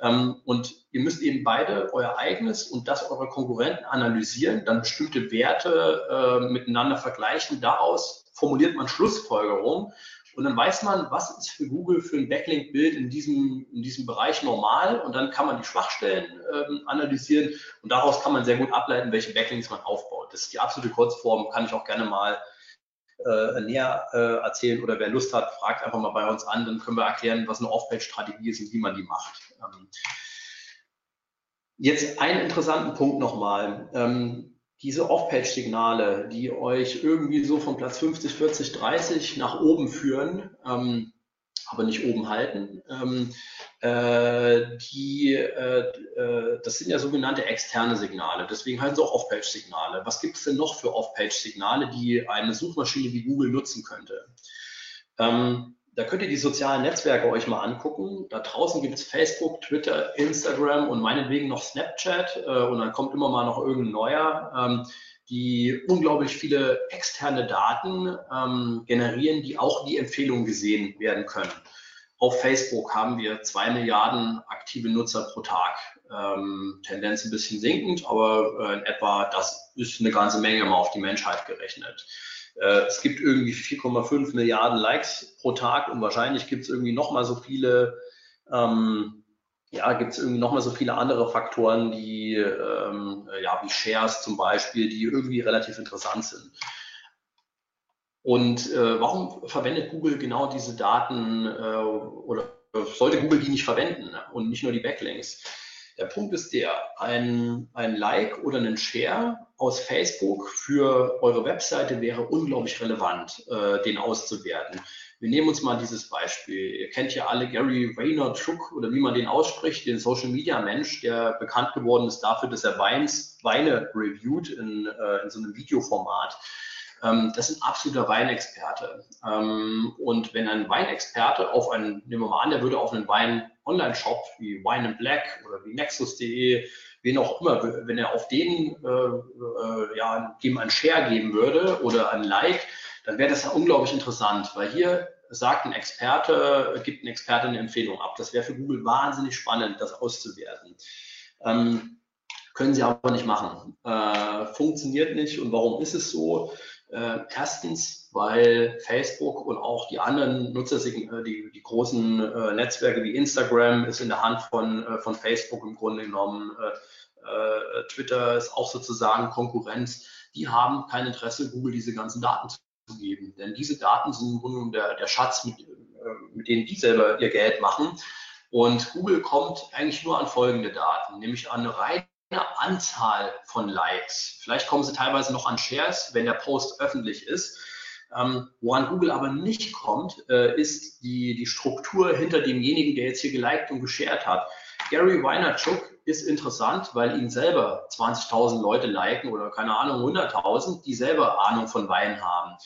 Ähm, und ihr müsst eben beide euer eigenes und das eurer Konkurrenten analysieren, dann bestimmte Werte äh, miteinander vergleichen. Daraus formuliert man Schlussfolgerungen und dann weiß man, was ist für Google für ein Backlink-Bild in diesem, in diesem Bereich normal. Und dann kann man die Schwachstellen ähm, analysieren. Und daraus kann man sehr gut ableiten, welche Backlinks man aufbaut. Das ist die absolute Kurzform, kann ich auch gerne mal äh, näher äh, erzählen. Oder wer Lust hat, fragt einfach mal bei uns an. Dann können wir erklären, was eine Off-Page-Strategie ist und wie man die macht. Ähm, Jetzt einen interessanten Punkt nochmal. Ähm, diese Off-Page-Signale, die euch irgendwie so von Platz 50, 40, 30 nach oben führen, ähm, aber nicht oben halten, ähm, äh, die, äh, äh, das sind ja sogenannte externe Signale. Deswegen heißen sie auch Off-Page-Signale. Was gibt es denn noch für Off-Page-Signale, die eine Suchmaschine wie Google nutzen könnte? Ähm, da könnt ihr die sozialen Netzwerke euch mal angucken. Da draußen gibt es Facebook, Twitter, Instagram und meinetwegen noch Snapchat äh, und dann kommt immer mal noch irgendein neuer, ähm, die unglaublich viele externe Daten ähm, generieren, die auch die Empfehlungen gesehen werden können. Auf Facebook haben wir zwei Milliarden aktive Nutzer pro Tag. Ähm, Tendenz ein bisschen sinkend, aber äh, in etwa das ist eine ganze Menge mal auf die Menschheit gerechnet. Äh, es gibt irgendwie 4,5 Milliarden Likes pro Tag und wahrscheinlich gibt es irgendwie noch mal so viele, ähm, ja, gibt es irgendwie noch mal so viele andere Faktoren, die, ähm, ja, wie Shares zum Beispiel, die irgendwie relativ interessant sind. Und äh, warum verwendet Google genau diese Daten äh, oder sollte Google die nicht verwenden und nicht nur die Backlinks? Der Punkt ist der, ein, ein Like oder ein Share aus Facebook für eure Webseite wäre unglaublich relevant, äh, den auszuwerten. Wir nehmen uns mal dieses Beispiel. Ihr kennt ja alle Gary Vaynerchuk oder wie man den ausspricht, den Social Media Mensch, der bekannt geworden ist dafür, dass er Weins, Weine reviewt in, äh, in so einem Videoformat. Ähm, das ist ein absoluter Weinexperte. Ähm, und wenn ein Weinexperte auf einen, nehmen wir mal an, der würde auf einen Wein Online-Shop wie Wine and Black oder wie Nexus.de, wen auch immer, wenn er auf den äh, äh, ja, dem ein Share geben würde oder ein Like, dann wäre das ja unglaublich interessant, weil hier sagt ein Experte, gibt ein Experte eine Empfehlung ab. Das wäre für Google wahnsinnig spannend, das auszuwerten. Ähm, können sie aber nicht machen. Äh, funktioniert nicht. Und warum ist es so? Äh, erstens, weil Facebook und auch die anderen Nutzer, äh, die, die großen äh, Netzwerke wie Instagram ist in der Hand von, äh, von Facebook im Grunde genommen. Äh, äh, Twitter ist auch sozusagen Konkurrenz. Die haben kein Interesse, Google diese ganzen Daten zu geben. Denn diese Daten sind im Grunde genommen der, der Schatz, mit, mit denen die selber ihr Geld machen. Und Google kommt eigentlich nur an folgende Daten, nämlich an rein Anzahl von Likes. Vielleicht kommen sie teilweise noch an Shares, wenn der Post öffentlich ist. Ähm, woran Google aber nicht kommt, äh, ist die, die Struktur hinter demjenigen, der jetzt hier geliked und geshared hat. Gary Vaynerchuk ist interessant, weil ihn selber 20.000 Leute liken oder keine Ahnung 100.000, die selber Ahnung von Wein haben.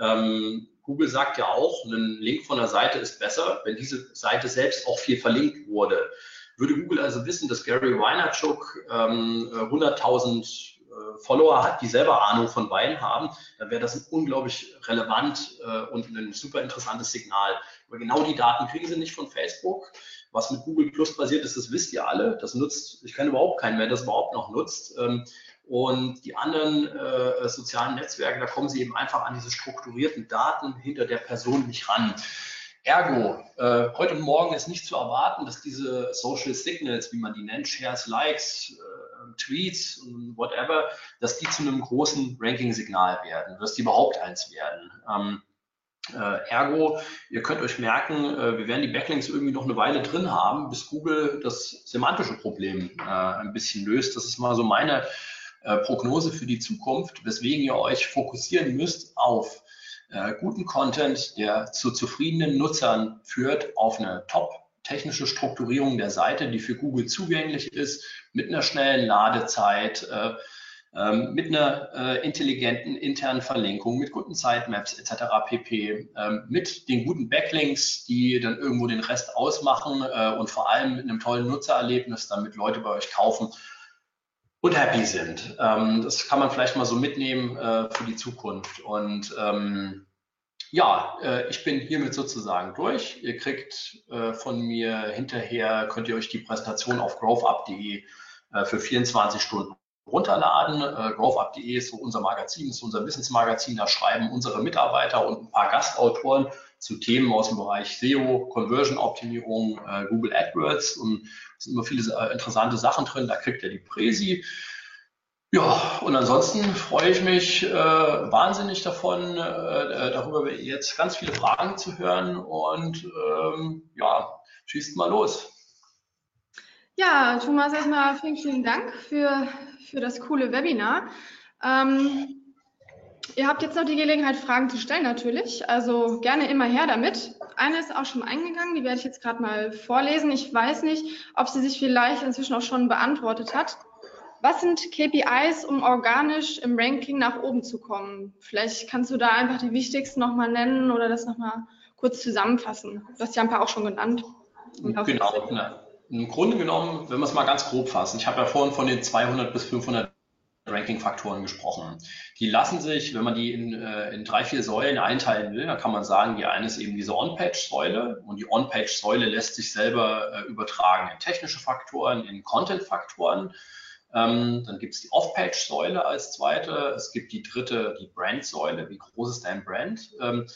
Ähm, Google sagt ja auch, ein Link von der Seite ist besser, wenn diese Seite selbst auch viel verlinkt wurde. Würde Google also wissen, dass Gary Vaynerchuk ähm, 100.000 äh, Follower hat, die selber Ahnung von Wein haben, dann wäre das ein unglaublich relevant äh, und ein super interessantes Signal. Aber genau die Daten kriegen sie nicht von Facebook. Was mit Google Plus basiert ist, das wisst ihr alle. Das nutzt, ich kenne überhaupt keinen mehr, der das überhaupt noch nutzt. Ähm, und die anderen äh, sozialen Netzwerke, da kommen sie eben einfach an diese strukturierten Daten hinter der Person nicht ran. Ergo, äh, heute und morgen ist nicht zu erwarten, dass diese Social Signals, wie man die nennt, Shares, Likes, äh, Tweets und whatever, dass die zu einem großen Ranking-Signal werden, dass die überhaupt eins werden. Ähm, äh, ergo, ihr könnt euch merken, äh, wir werden die Backlinks irgendwie noch eine Weile drin haben, bis Google das semantische Problem äh, ein bisschen löst. Das ist mal so meine äh, Prognose für die Zukunft, weswegen ihr euch fokussieren müsst auf äh, guten Content, der zu zufriedenen Nutzern führt, auf eine top technische Strukturierung der Seite, die für Google zugänglich ist, mit einer schnellen Ladezeit, äh, ähm, mit einer äh, intelligenten internen Verlinkung, mit guten Sitemaps etc. pp, ähm, mit den guten Backlinks, die dann irgendwo den Rest ausmachen äh, und vor allem mit einem tollen Nutzererlebnis, damit Leute bei euch kaufen und happy sind. Ähm, das kann man vielleicht mal so mitnehmen äh, für die Zukunft. Und ähm, ja, äh, ich bin hiermit sozusagen durch. Ihr kriegt äh, von mir hinterher, könnt ihr euch die Präsentation auf growthup.de äh, für 24 Stunden runterladen. Äh, growthup.de ist so unser Magazin, ist unser Wissensmagazin. Da schreiben unsere Mitarbeiter und ein paar Gastautoren zu Themen aus dem Bereich SEO, Conversion-Optimierung, äh, Google AdWords und es sind immer viele äh, interessante Sachen drin. Da kriegt ihr die Präsi. Ja, und ansonsten freue ich mich äh, wahnsinnig davon, äh, darüber jetzt ganz viele Fragen zu hören und ähm, ja, schießt mal los. Ja, Thomas, erstmal vielen, vielen Dank für, für das coole Webinar. Ähm, ihr habt jetzt noch die Gelegenheit, Fragen zu stellen natürlich. Also gerne immer her damit. Eine ist auch schon eingegangen, die werde ich jetzt gerade mal vorlesen. Ich weiß nicht, ob sie sich vielleicht inzwischen auch schon beantwortet hat. Was sind KPIs, um organisch im Ranking nach oben zu kommen? Vielleicht kannst du da einfach die wichtigsten nochmal nennen oder das nochmal kurz zusammenfassen. Du hast ja ein paar auch schon genannt. Genau. Na, Im Grunde genommen, wenn wir es mal ganz grob fassen, ich habe ja vorhin von den 200 bis 500 Ranking-Faktoren gesprochen. Die lassen sich, wenn man die in, äh, in drei, vier Säulen einteilen will, dann kann man sagen, die eine ist eben diese On-Page-Säule und die On-Page-Säule lässt sich selber äh, übertragen in technische Faktoren, in Content-Faktoren. Ähm, dann gibt es die Off-Page-Säule als zweite. Es gibt die dritte, die Brand-Säule. Wie groß ist dein Brand? Ähm,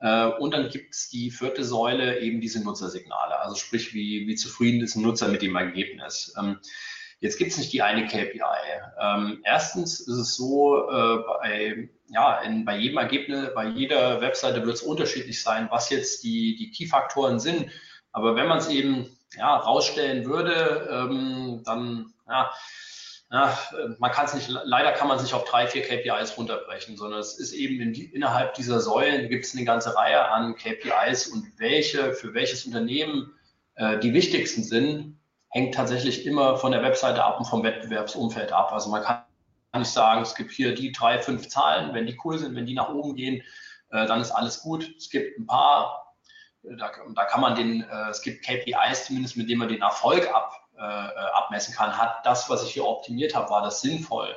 äh, und dann gibt es die vierte Säule, eben diese Nutzersignale. Also sprich, wie, wie zufrieden ist ein Nutzer mit dem Ergebnis. Ähm, jetzt gibt es nicht die eine KPI. Ähm, erstens ist es so, äh, bei, ja, in, bei jedem Ergebnis, bei jeder Webseite wird es unterschiedlich sein, was jetzt die, die Key-Faktoren sind. Aber wenn man es eben ja, rausstellen würde, ähm, dann ja, ja, man kann es nicht, leider kann man sich auf drei, vier KPIs runterbrechen, sondern es ist eben in innerhalb dieser Säulen gibt es eine ganze Reihe an KPIs und welche für welches Unternehmen äh, die wichtigsten sind, hängt tatsächlich immer von der Webseite ab und vom Wettbewerbsumfeld ab. Also man kann nicht sagen, es gibt hier die drei, fünf Zahlen, wenn die cool sind, wenn die nach oben gehen, äh, dann ist alles gut. Es gibt ein paar, da, da kann man den, äh, es gibt KPIs zumindest, mit denen man den Erfolg ab äh, abmessen kann. Hat das, was ich hier optimiert habe, war das sinnvoll?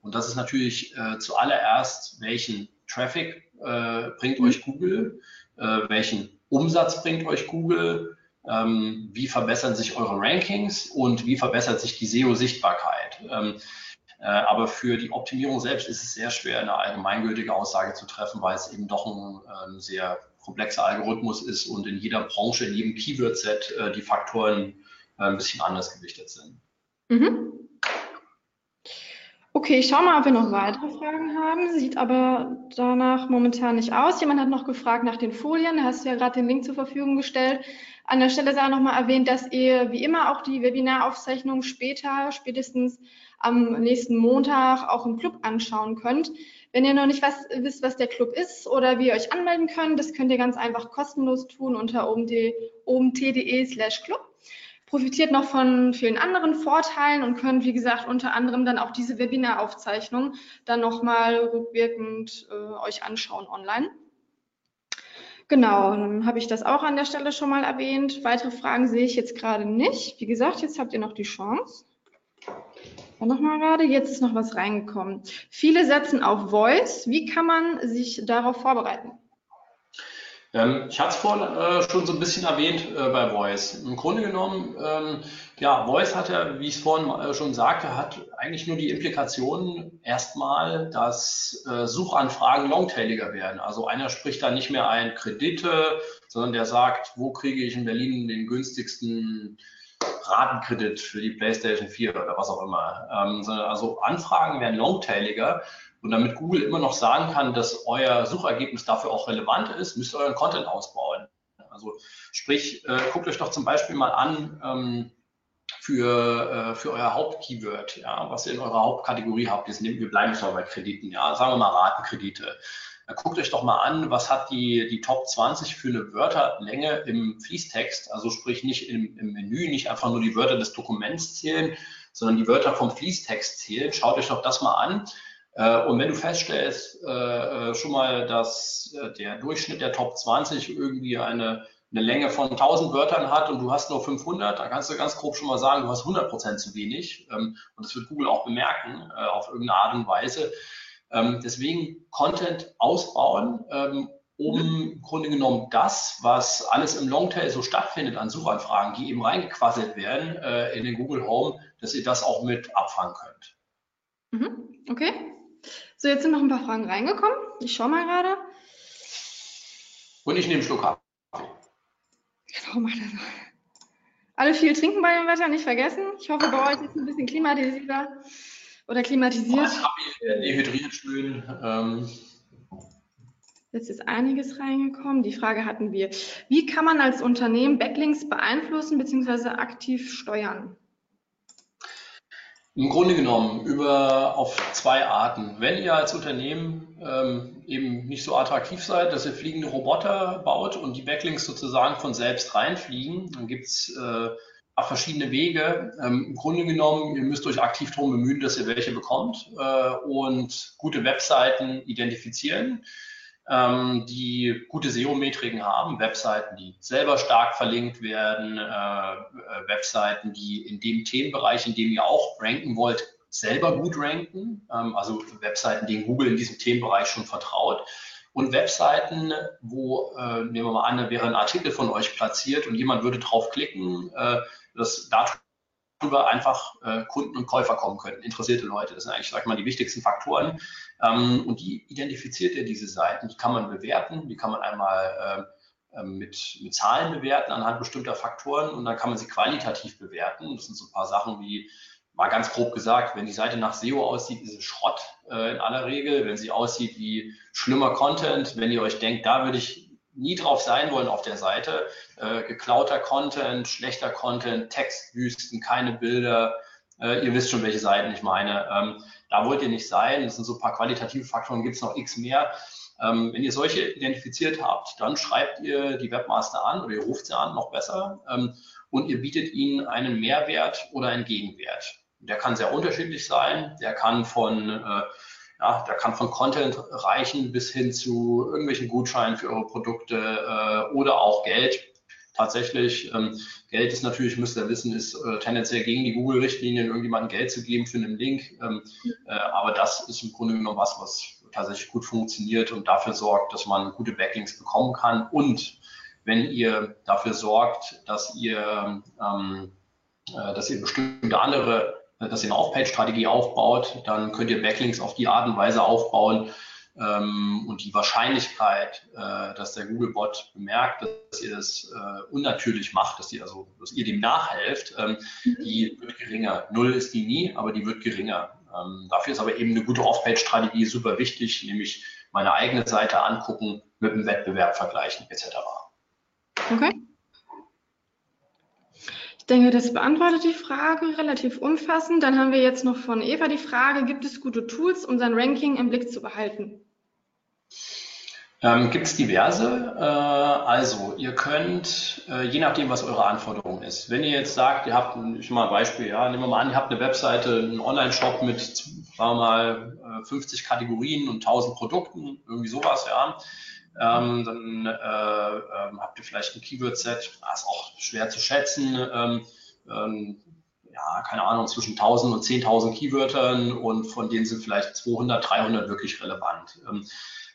Und das ist natürlich äh, zuallererst, welchen Traffic äh, bringt euch Google, äh, welchen Umsatz bringt euch Google, ähm, wie verbessern sich eure Rankings und wie verbessert sich die SEO-Sichtbarkeit. Ähm, äh, aber für die Optimierung selbst ist es sehr schwer, eine allgemeingültige Aussage zu treffen, weil es eben doch ein ähm, sehr komplexer Algorithmus ist und in jeder Branche, in jedem Keyword-Set äh, die Faktoren äh, ein bisschen anders gewichtet sind. Mhm. Okay, ich schaue mal, ob wir noch weitere Fragen haben. Sieht aber danach momentan nicht aus. Jemand hat noch gefragt nach den Folien. Da hast du ja gerade den Link zur Verfügung gestellt. An der Stelle sei noch mal erwähnt, dass ihr wie immer auch die Webinaraufzeichnung später, spätestens am nächsten Montag auch im Club anschauen könnt. Wenn ihr noch nicht was, wisst, was der Club ist oder wie ihr euch anmelden könnt, das könnt ihr ganz einfach kostenlos tun unter omt.de slash club profitiert noch von vielen anderen Vorteilen und könnt, wie gesagt, unter anderem dann auch diese Webinaraufzeichnung dann nochmal rückwirkend äh, euch anschauen online. Genau, dann habe ich das auch an der Stelle schon mal erwähnt. Weitere Fragen sehe ich jetzt gerade nicht. Wie gesagt, jetzt habt ihr noch die Chance. Dann nochmal gerade, jetzt ist noch was reingekommen. Viele setzen auf Voice. Wie kann man sich darauf vorbereiten? Ähm, ich hatte es vorhin äh, schon so ein bisschen erwähnt äh, bei Voice. Im Grunde genommen, ähm, ja, Voice hat ja, wie ich es vorhin äh, schon sagte, hat eigentlich nur die Implikation erstmal, dass äh, Suchanfragen longtailiger werden. Also einer spricht da nicht mehr ein Kredite, sondern der sagt, wo kriege ich in Berlin den günstigsten Ratenkredit für die PlayStation 4 oder was auch immer. Ähm, also Anfragen werden longtailiger und damit Google immer noch sagen kann, dass euer Suchergebnis dafür auch relevant ist, müsst ihr euren Content ausbauen. Also sprich, äh, guckt euch doch zum Beispiel mal an ähm, für, äh, für euer Hauptkeyword, ja, was ihr in eurer Hauptkategorie habt. Jetzt nehmen, wir bleiben jetzt mal bei Krediten, ja, sagen wir mal Ratenkredite. Da guckt euch doch mal an, was hat die, die Top 20 für eine Wörterlänge im Fließtext, also sprich nicht im, im Menü, nicht einfach nur die Wörter des Dokuments zählen, sondern die Wörter vom Fließtext zählen. Schaut euch doch das mal an äh, und wenn du feststellst äh, äh, schon mal, dass der Durchschnitt der Top 20 irgendwie eine, eine Länge von 1000 Wörtern hat und du hast nur 500, dann kannst du ganz grob schon mal sagen, du hast 100 Prozent zu wenig. Ähm, und das wird Google auch bemerken auf irgendeine Art und Weise. Ähm, deswegen Content ausbauen, ähm, um im Grunde genommen das, was alles im Longtail so stattfindet an Suchanfragen, die eben reingequasselt werden in den Google Home, dass ihr das auch mit abfangen könnt. Mhm. Okay. So, jetzt sind noch ein paar Fragen reingekommen. Ich schaue mal gerade. Und ich nehme einen Schluck Kaffee. Genau, mach das. Alle viel trinken bei dem Wetter, nicht vergessen. Ich hoffe, bei euch ist es ein bisschen klimatisierter oder klimatisiert. Dehydriert schön. Ähm. Jetzt ist einiges reingekommen. Die Frage hatten wir. Wie kann man als Unternehmen Backlinks beeinflussen bzw. aktiv steuern? Im Grunde genommen über auf zwei Arten. Wenn ihr als Unternehmen ähm, eben nicht so attraktiv seid, dass ihr fliegende Roboter baut und die Backlinks sozusagen von selbst reinfliegen, dann gibt's äh, verschiedene Wege. Ähm, Im Grunde genommen, ihr müsst euch aktiv darum bemühen, dass ihr welche bekommt äh, und gute Webseiten identifizieren ähm, die gute SEO-Metriken haben, Webseiten, die selber stark verlinkt werden, äh, äh, Webseiten, die in dem Themenbereich, in dem ihr auch ranken wollt, selber gut ranken, ähm, also Webseiten, denen Google in diesem Themenbereich schon vertraut. Und Webseiten, wo, äh, nehmen wir mal an, da wäre ein Artikel von euch platziert und jemand würde draufklicken, äh, das darüber einfach äh, Kunden und Käufer kommen könnten, interessierte Leute. Das sind eigentlich, sag ich mal, die wichtigsten Faktoren. Ähm, und die identifiziert er, diese Seiten. Die kann man bewerten, die kann man einmal äh, mit, mit Zahlen bewerten anhand bestimmter Faktoren und dann kann man sie qualitativ bewerten. Das sind so ein paar Sachen wie, mal ganz grob gesagt, wenn die Seite nach SEO aussieht, ist es Schrott äh, in aller Regel. Wenn sie aussieht wie schlimmer Content, wenn ihr euch denkt, da würde ich nie drauf sein wollen auf der Seite, äh, geklauter Content, schlechter Content, Textwüsten, keine Bilder, äh, ihr wisst schon, welche Seiten ich meine. Ähm, da wollt ihr nicht sein. Das sind so ein paar qualitative Faktoren, gibt es noch x mehr. Ähm, wenn ihr solche identifiziert habt, dann schreibt ihr die Webmaster an oder ihr ruft sie an, noch besser, ähm, und ihr bietet ihnen einen Mehrwert oder einen Gegenwert. Der kann sehr unterschiedlich sein. Der kann von äh, ja, der kann von Content reichen bis hin zu irgendwelchen Gutscheinen für eure Produkte äh, oder auch Geld tatsächlich. Ähm, Geld ist natürlich, müsst ihr wissen, ist äh, tendenziell gegen die Google-Richtlinien, irgendjemandem Geld zu geben für einen Link. Ähm, äh, aber das ist im Grunde genommen was, was tatsächlich gut funktioniert und dafür sorgt, dass man gute Backlinks bekommen kann. Und wenn ihr dafür sorgt, dass ihr, ähm, äh, dass ihr bestimmte andere, dass ihr eine Off-Page-Strategie aufbaut, dann könnt ihr Backlinks auf die Art und Weise aufbauen, ähm, und die Wahrscheinlichkeit, äh, dass der Googlebot bemerkt, dass ihr das äh, unnatürlich macht, dass, ihr also, dass ihr dem nachhelft, ähm, mhm. die wird geringer. Null ist die nie, aber die wird geringer. Ähm, dafür ist aber eben eine gute Off-Page-Strategie super wichtig, nämlich meine eigene Seite angucken, mit dem Wettbewerb vergleichen etc. Okay. Ich denke, das beantwortet die Frage relativ umfassend. Dann haben wir jetzt noch von Eva die Frage, gibt es gute Tools, um sein Ranking im Blick zu behalten? Ähm, gibt es diverse. Äh, also, ihr könnt, äh, je nachdem, was eure Anforderung ist, wenn ihr jetzt sagt, ihr habt, ich mal ein Beispiel, ja, nehmen wir mal an, ihr habt eine Webseite, einen Online-Shop mit, sagen wir mal, 50 äh, Kategorien und 1000 Produkten, irgendwie sowas, ja. Ähm, dann äh, ähm, habt ihr vielleicht ein Keyword-Set, das ist auch schwer zu schätzen. Ähm, ähm, ja, keine Ahnung, zwischen 1000 und 10.000 Keywörtern und von denen sind vielleicht 200, 300 wirklich relevant. Ähm,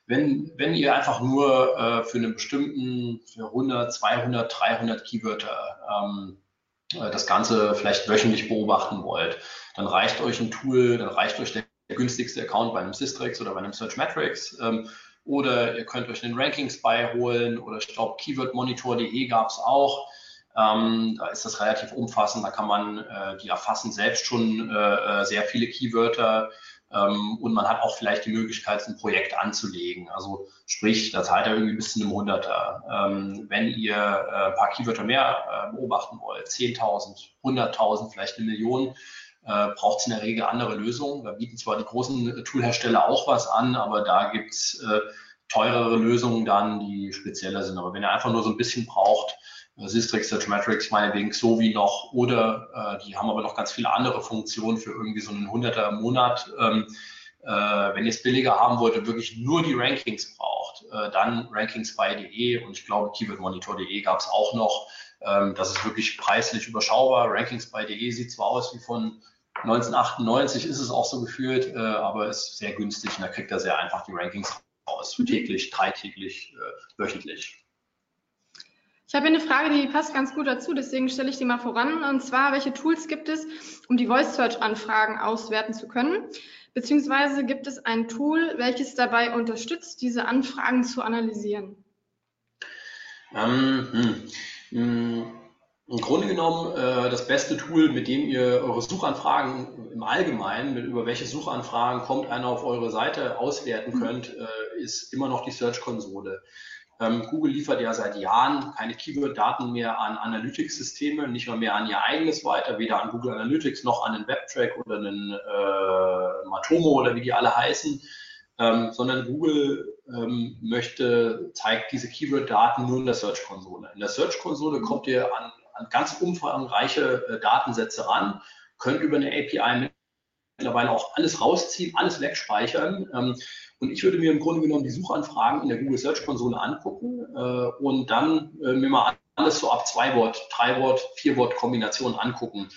wenn, wenn ihr einfach nur äh, für einen bestimmten, für 100, 200, 300 Keywörter ähm, äh, das Ganze vielleicht wöchentlich beobachten wollt, dann reicht euch ein Tool, dann reicht euch der günstigste Account bei einem Systrix oder bei einem Searchmetrics. Ähm, oder ihr könnt euch einen Rankings beiholen oder ich glaube keywordmonitor.de gab es auch. Ähm, da ist das relativ umfassend, da kann man äh, die erfassen selbst schon äh, äh sehr viele Keywörter ähm, und man hat auch vielleicht die Möglichkeit, ein Projekt anzulegen. Also sprich, da zahlt er irgendwie bis zu einem Hunderter. Ähm, wenn ihr äh, ein paar Keywörter mehr äh, beobachten wollt, 10.000, 100.000, vielleicht eine Million, äh, braucht es in der Regel andere Lösungen. Da bieten zwar die großen Toolhersteller auch was an, aber da gibt es äh, teurere Lösungen dann, die spezieller sind. Aber wenn ihr einfach nur so ein bisschen braucht, äh, Systrix, Searchmetrics meinetwegen so wie noch oder äh, die haben aber noch ganz viele andere Funktionen für irgendwie so einen Hunderter im Monat. Ähm, äh, wenn ihr es billiger haben wollt und wirklich nur die Rankings braucht, äh, dann rankingsby.de und ich glaube keywordmonitor.de gab es auch noch. Ähm, das ist wirklich preislich überschaubar. Rankingsby.de sieht zwar aus wie von 1998 ist es auch so gefühlt, äh, aber ist sehr günstig und da kriegt er sehr einfach die Rankings raus. Mhm. Täglich, dreitäglich, äh, wöchentlich. Ich habe eine Frage, die passt ganz gut dazu, deswegen stelle ich die mal voran. Und zwar, welche Tools gibt es, um die Voice Search Anfragen auswerten zu können? Beziehungsweise gibt es ein Tool, welches dabei unterstützt, diese Anfragen zu analysieren? Ähm, hm, hm. Im Grunde genommen äh, das beste Tool, mit dem ihr eure Suchanfragen im Allgemeinen, mit über welche Suchanfragen kommt einer auf eure Seite auswerten mhm. könnt, äh, ist immer noch die Search-Konsole. Ähm, Google liefert ja seit Jahren keine Keyword-Daten mehr an Analytics-Systeme, nicht mal mehr an ihr eigenes weiter, weder an Google Analytics noch an den Webtrack oder einen äh, Matomo oder wie die alle heißen, ähm, sondern Google ähm, möchte, zeigt diese Keyword-Daten nur in der Search-Konsole. In der Search-Konsole kommt ihr an, an ganz umfangreiche äh, Datensätze ran, könnt über eine API mittlerweile auch alles rausziehen, alles wegspeichern. Ähm, und ich würde mir im Grunde genommen die Suchanfragen in der Google Search Konsole angucken äh, und dann äh, mir mal alles so ab zwei Wort, drei Wort, vier Wort Kombinationen angucken.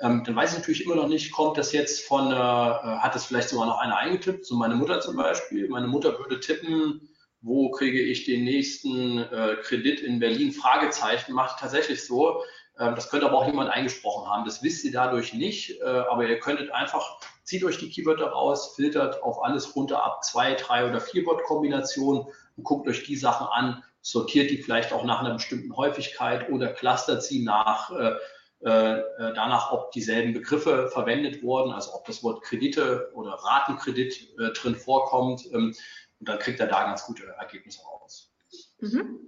Ähm, dann weiß ich natürlich immer noch nicht, kommt das jetzt von, äh, hat das vielleicht sogar noch einer eingetippt, so meine Mutter zum Beispiel. Meine Mutter würde tippen, wo kriege ich den nächsten äh, Kredit in Berlin? Fragezeichen, macht tatsächlich so. Ähm, das könnte aber auch jemand eingesprochen haben. Das wisst ihr dadurch nicht, äh, aber ihr könntet einfach, zieht euch die Keywörter raus, filtert auf alles runter ab zwei, drei oder vier Wort-Kombinationen und guckt euch die Sachen an, sortiert die vielleicht auch nach einer bestimmten Häufigkeit oder clustert sie nach äh, äh, danach, ob dieselben Begriffe verwendet wurden, also ob das Wort Kredite oder Ratenkredit äh, drin vorkommt. Ähm, und dann kriegt er da ganz gute Ergebnisse raus. Mhm.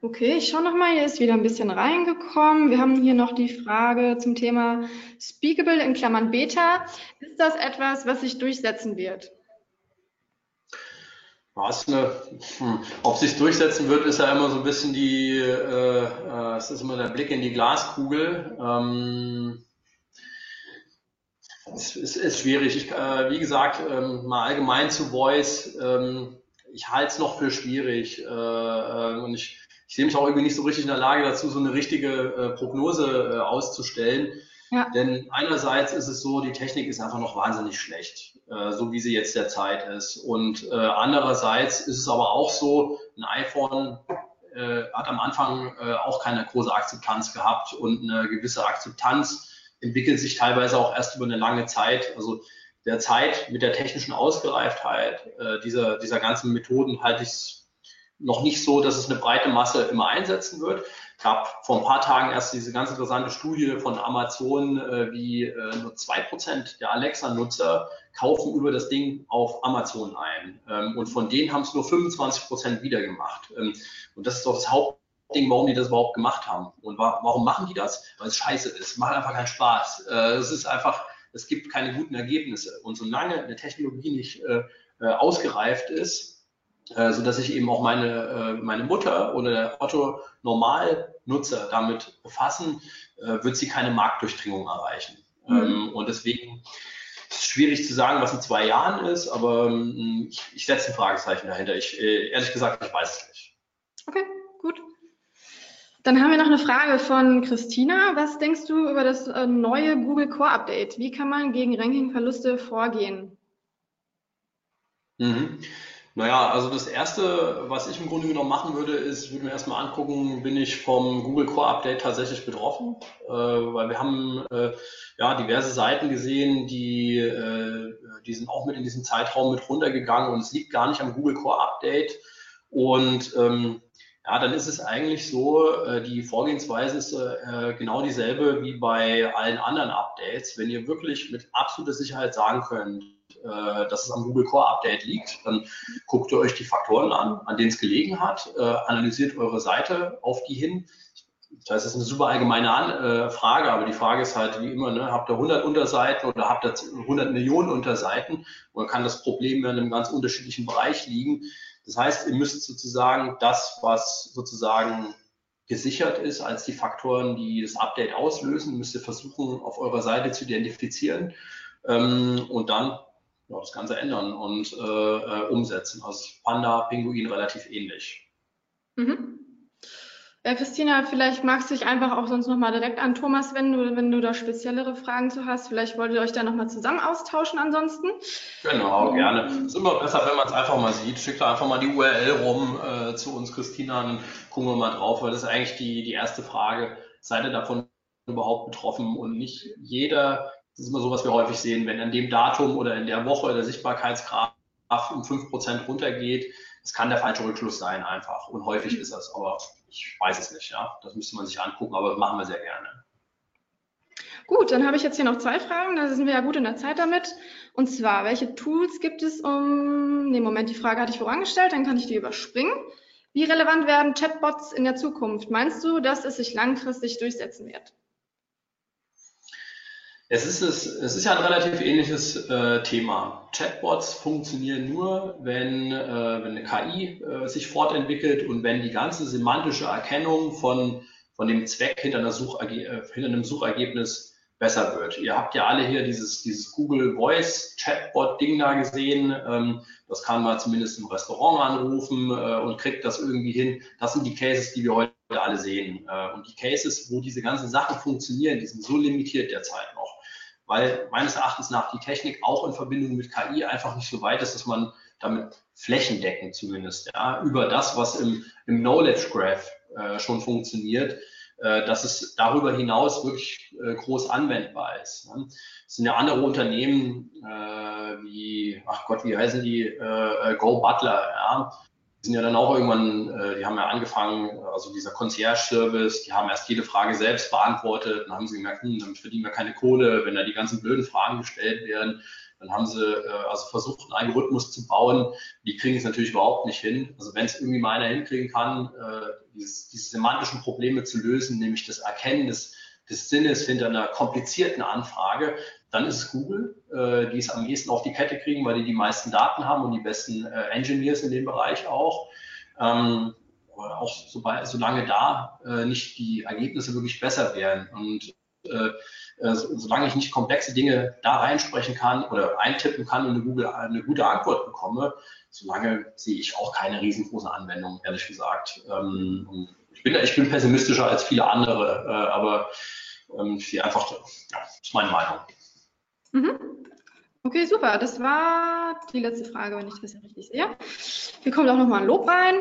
Okay, ich schaue nochmal, hier ist wieder ein bisschen reingekommen. Wir haben hier noch die Frage zum Thema Speakable in Klammern Beta. Ist das etwas, was sich durchsetzen wird? Was eine, hm, ob sich durchsetzen wird, ist ja immer so ein bisschen die, äh, äh, es ist immer der Blick in die Glaskugel. Ähm, es, es ist schwierig. Ich, äh, wie gesagt, ähm, mal allgemein zu Voice, ähm, ich halte es noch für schwierig äh, äh und ich ich sehe mich auch irgendwie nicht so richtig in der Lage dazu, so eine richtige äh, Prognose äh, auszustellen. Ja. Denn einerseits ist es so, die Technik ist einfach noch wahnsinnig schlecht, äh, so wie sie jetzt derzeit ist. Und äh, andererseits ist es aber auch so, ein iPhone hat am Anfang auch keine große Akzeptanz gehabt und eine gewisse Akzeptanz entwickelt sich teilweise auch erst über eine lange Zeit. Also der Zeit mit der technischen Ausgereiftheit äh, dieser, dieser ganzen Methoden halte ich es noch nicht so, dass es eine breite Masse immer einsetzen wird. Ich habe vor ein paar Tagen erst diese ganz interessante Studie von Amazon, äh, wie äh, nur zwei Prozent der Alexa-Nutzer kaufen über das Ding auf Amazon ein. Ähm, und von denen haben es nur 25 Prozent wieder gemacht. Ähm, und das ist doch das Hauptding, warum die das überhaupt gemacht haben. Und wa warum machen die das? Weil es scheiße ist. Macht einfach keinen Spaß. Äh, es ist einfach, es gibt keine guten Ergebnisse. Und solange eine Technologie nicht äh, äh ausgereift ist, äh, so dass ich eben auch meine, äh, meine Mutter oder der Otto Normalnutzer damit befassen, äh, wird sie keine Marktdurchdringung erreichen. Mhm. Ähm, und deswegen ist es schwierig zu sagen, was in zwei Jahren ist, aber ähm, ich, ich setze ein Fragezeichen dahinter. Ich, ehrlich gesagt, ich weiß es nicht. Okay, gut. Dann haben wir noch eine Frage von Christina. Was denkst du über das äh, neue Google Core Update? Wie kann man gegen Rankingverluste vorgehen? Mhm. Naja, also das Erste, was ich im Grunde genommen machen würde, ist, würde mir erstmal angucken, bin ich vom Google Core Update tatsächlich betroffen, äh, weil wir haben äh, ja diverse Seiten gesehen, die, äh, die sind auch mit in diesem Zeitraum mit runtergegangen und es liegt gar nicht am Google Core Update. Und ähm, ja, dann ist es eigentlich so, äh, die Vorgehensweise ist äh, genau dieselbe wie bei allen anderen Updates. Wenn ihr wirklich mit absoluter Sicherheit sagen könnt, äh, dass es am Google Core Update liegt, dann guckt ihr euch die Faktoren an, an denen es gelegen hat, äh, analysiert eure Seite auf die hin. Das ist eine super allgemeine äh, Frage, aber die Frage ist halt wie immer, ne, habt ihr 100 Unterseiten oder habt ihr 100 Millionen Unterseiten oder kann das Problem in einem ganz unterschiedlichen Bereich liegen? Das heißt, ihr müsst sozusagen das, was sozusagen gesichert ist als die Faktoren, die das Update auslösen, müsst ihr versuchen, auf eurer Seite zu identifizieren ähm, und dann ja, das Ganze ändern und äh, äh, umsetzen. Also Panda, Pinguin relativ ähnlich. Mhm. Ja, Christina, vielleicht magst du dich einfach auch sonst nochmal direkt an Thomas wenden, wenn du da speziellere Fragen zu hast. Vielleicht wollt ihr euch da nochmal zusammen austauschen ansonsten. Genau, gerne. Es ist immer besser, wenn man es einfach mal sieht. Schickt einfach mal die URL rum äh, zu uns, Christina, dann gucken wir mal drauf, weil das ist eigentlich die, die erste Frage. Seid ihr davon überhaupt betroffen? Und nicht jeder das ist immer so, was wir häufig sehen, wenn an dem Datum oder in der Woche der Sichtbarkeitsgraph um 5% runtergeht, das kann der falsche Rückschluss sein einfach. Und häufig ist das, aber ich weiß es nicht, ja. Das müsste man sich angucken, aber machen wir sehr gerne. Gut, dann habe ich jetzt hier noch zwei Fragen. Da sind wir ja gut in der Zeit damit. Und zwar, welche Tools gibt es um, nee, Moment, die Frage hatte ich vorangestellt, dann kann ich die überspringen. Wie relevant werden Chatbots in der Zukunft? Meinst du, dass es sich langfristig durchsetzen wird? Es ist, es, es ist ja ein relativ ähnliches äh, Thema. Chatbots funktionieren nur, wenn, äh, wenn eine KI äh, sich fortentwickelt und wenn die ganze semantische Erkennung von, von dem Zweck hinter, einer äh, hinter einem Suchergebnis besser wird. Ihr habt ja alle hier dieses, dieses Google Voice Chatbot Ding da gesehen. Ähm, das kann man zumindest im Restaurant anrufen äh, und kriegt das irgendwie hin. Das sind die Cases, die wir heute alle sehen. Äh, und die Cases, wo diese ganzen Sachen funktionieren, die sind so limitiert derzeit noch weil meines Erachtens nach die Technik auch in Verbindung mit KI einfach nicht so weit ist, dass man damit flächendeckend zumindest, ja, über das, was im, im Knowledge Graph äh, schon funktioniert, äh, dass es darüber hinaus wirklich äh, groß anwendbar ist. Ne? Es sind ja andere Unternehmen äh, wie, ach Gott, wie heißen die, äh, äh, Go Butler, ja, sind ja dann auch irgendwann, äh, die haben ja angefangen, also dieser Concierge-Service, die haben erst jede Frage selbst beantwortet, dann haben sie gemerkt, hm, damit verdienen wir keine Kohle, wenn da die ganzen blöden Fragen gestellt werden. Dann haben sie äh, also versucht, einen Algorithmus zu bauen. Die kriegen es natürlich überhaupt nicht hin. Also wenn es irgendwie mal einer hinkriegen kann, äh, dieses, diese semantischen Probleme zu lösen, nämlich das Erkennen des, des Sinnes hinter einer komplizierten Anfrage, dann ist es Google, äh, die es am ehesten auf die Kette kriegen, weil die die meisten Daten haben und die besten äh, Engineers in dem Bereich auch. Ähm, auch sobald, solange da äh, nicht die Ergebnisse wirklich besser werden. Und äh, äh, solange ich nicht komplexe Dinge da reinsprechen kann oder eintippen kann und eine, Google, eine gute Antwort bekomme, solange sehe ich auch keine riesengroße Anwendung, ehrlich gesagt. Ähm, ich, bin, ich bin pessimistischer als viele andere, äh, aber ähm, ich sehe einfach, ja, das ist meine Meinung. Mhm. Okay, super. Das war die letzte Frage, wenn ich das richtig sehe. Hier kommt auch nochmal ein Lob rein,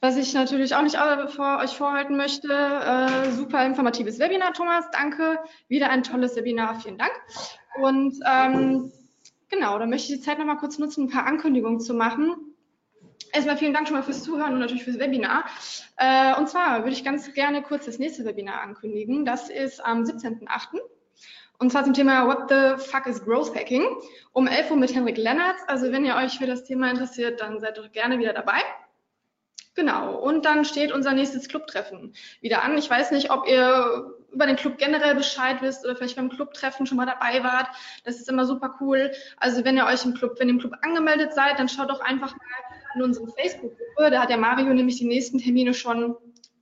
was ich natürlich auch nicht vor euch vorhalten möchte. Äh, super informatives Webinar, Thomas. Danke. Wieder ein tolles Webinar. Vielen Dank. Und ähm, genau, da möchte ich die Zeit nochmal kurz nutzen, ein paar Ankündigungen zu machen. Erstmal vielen Dank schon mal fürs Zuhören und natürlich fürs Webinar. Äh, und zwar würde ich ganz gerne kurz das nächste Webinar ankündigen. Das ist am 17.08. Und zwar zum Thema What the fuck is Growth Hacking um 11 Uhr mit Henrik Lennartz. Also wenn ihr euch für das Thema interessiert, dann seid doch gerne wieder dabei. Genau, und dann steht unser nächstes Clubtreffen wieder an. Ich weiß nicht, ob ihr über den Club generell Bescheid wisst oder vielleicht beim Clubtreffen schon mal dabei wart. Das ist immer super cool. Also wenn ihr euch im Club, wenn ihr im Club angemeldet seid, dann schaut doch einfach mal in unsere Facebook-Gruppe. Da hat der Mario nämlich die nächsten Termine schon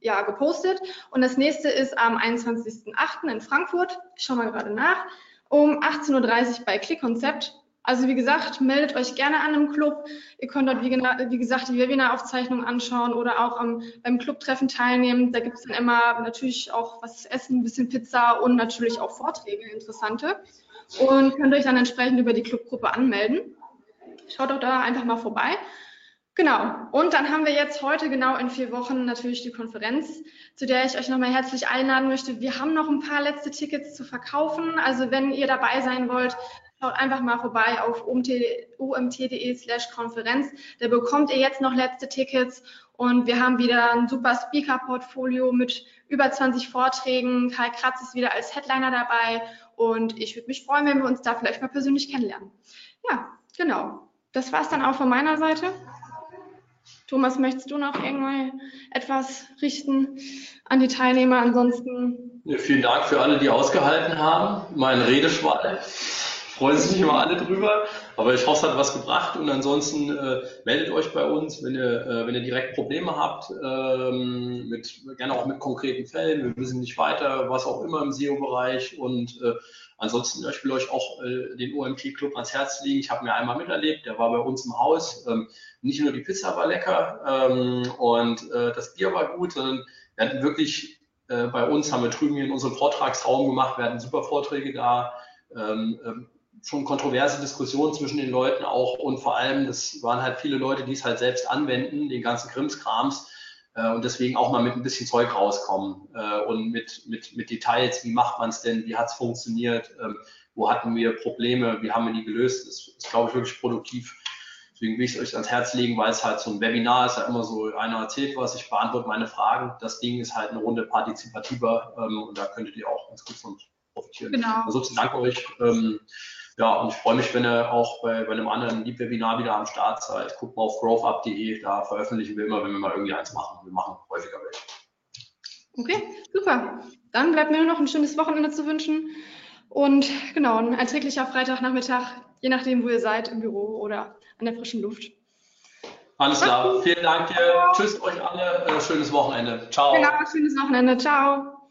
ja, gepostet. Und das nächste ist am 21.08. in Frankfurt. Ich schaue mal gerade nach. Um 18.30 Uhr bei Klickkonzept. Also wie gesagt, meldet euch gerne an im Club. Ihr könnt dort, wie, wie gesagt, die Webinaraufzeichnung anschauen oder auch am, beim Clubtreffen teilnehmen. Da gibt es dann immer natürlich auch was zu essen, ein bisschen Pizza und natürlich auch Vorträge, interessante. Und könnt euch dann entsprechend über die Clubgruppe anmelden. Schaut doch da einfach mal vorbei. Genau. Und dann haben wir jetzt heute genau in vier Wochen natürlich die Konferenz, zu der ich euch nochmal herzlich einladen möchte. Wir haben noch ein paar letzte Tickets zu verkaufen. Also wenn ihr dabei sein wollt, schaut einfach mal vorbei auf omt.de slash Konferenz. Da bekommt ihr jetzt noch letzte Tickets und wir haben wieder ein super Speaker-Portfolio mit über 20 Vorträgen. Karl Kratz ist wieder als Headliner dabei und ich würde mich freuen, wenn wir uns da vielleicht mal persönlich kennenlernen. Ja, genau. Das war es dann auch von meiner Seite. Thomas, möchtest du noch irgendwann etwas richten an die Teilnehmer? Ansonsten. Ja, vielen Dank für alle, die ausgehalten haben. Mein Redeschwall. Freuen sich immer alle drüber, aber ich hoffe, es hat was gebracht. Und ansonsten äh, meldet euch bei uns, wenn ihr, äh, wenn ihr direkt Probleme habt, ähm, mit, gerne auch mit konkreten Fällen. Wir wissen nicht weiter, was auch immer im SEO-Bereich. Und äh, ansonsten, ich will euch auch äh, den OMT-Club ans Herz legen. Ich habe mir einmal miterlebt, der war bei uns im Haus. Ähm, nicht nur die Pizza war lecker ähm, und äh, das Bier war gut, sondern wir hatten wirklich äh, bei uns, haben wir drüben hier in unserem Vortragsraum gemacht, wir hatten super Vorträge da, ähm, ähm, schon kontroverse Diskussionen zwischen den Leuten auch und vor allem, das waren halt viele Leute, die es halt selbst anwenden, den ganzen Krimskrams und deswegen auch mal mit ein bisschen Zeug rauskommen äh, und mit, mit, mit Details, wie macht man es denn, wie hat es funktioniert, ähm, wo hatten wir Probleme, wie haben wir die gelöst, das ist, glaube ich, wirklich produktiv Deswegen will ich es euch ans Herz legen, weil es halt so ein Webinar ist, ja immer so, einer erzählt was, ich beantworte meine Fragen. Das Ding ist halt eine Runde partizipativer ähm, und da könntet ihr auch ganz gut von profitieren. Genau. Ansonsten danke euch. Ja, und ich freue mich, wenn ihr auch bei, bei einem anderen Lieb-Webinar wieder am Start seid. Guckt mal auf growthup.de, da veröffentlichen wir immer, wenn wir mal irgendwie eins machen. Wir machen häufiger welche. Okay, super. Dann bleibt mir nur noch ein schönes Wochenende zu wünschen. Und genau, ein erträglicher Freitagnachmittag, je nachdem, wo ihr seid, im Büro oder an der frischen Luft. Alles klar. Vielen Dank dir. Tschüss euch alle. Äh, schönes Wochenende. Ciao. Genau, schönes Wochenende. Ciao.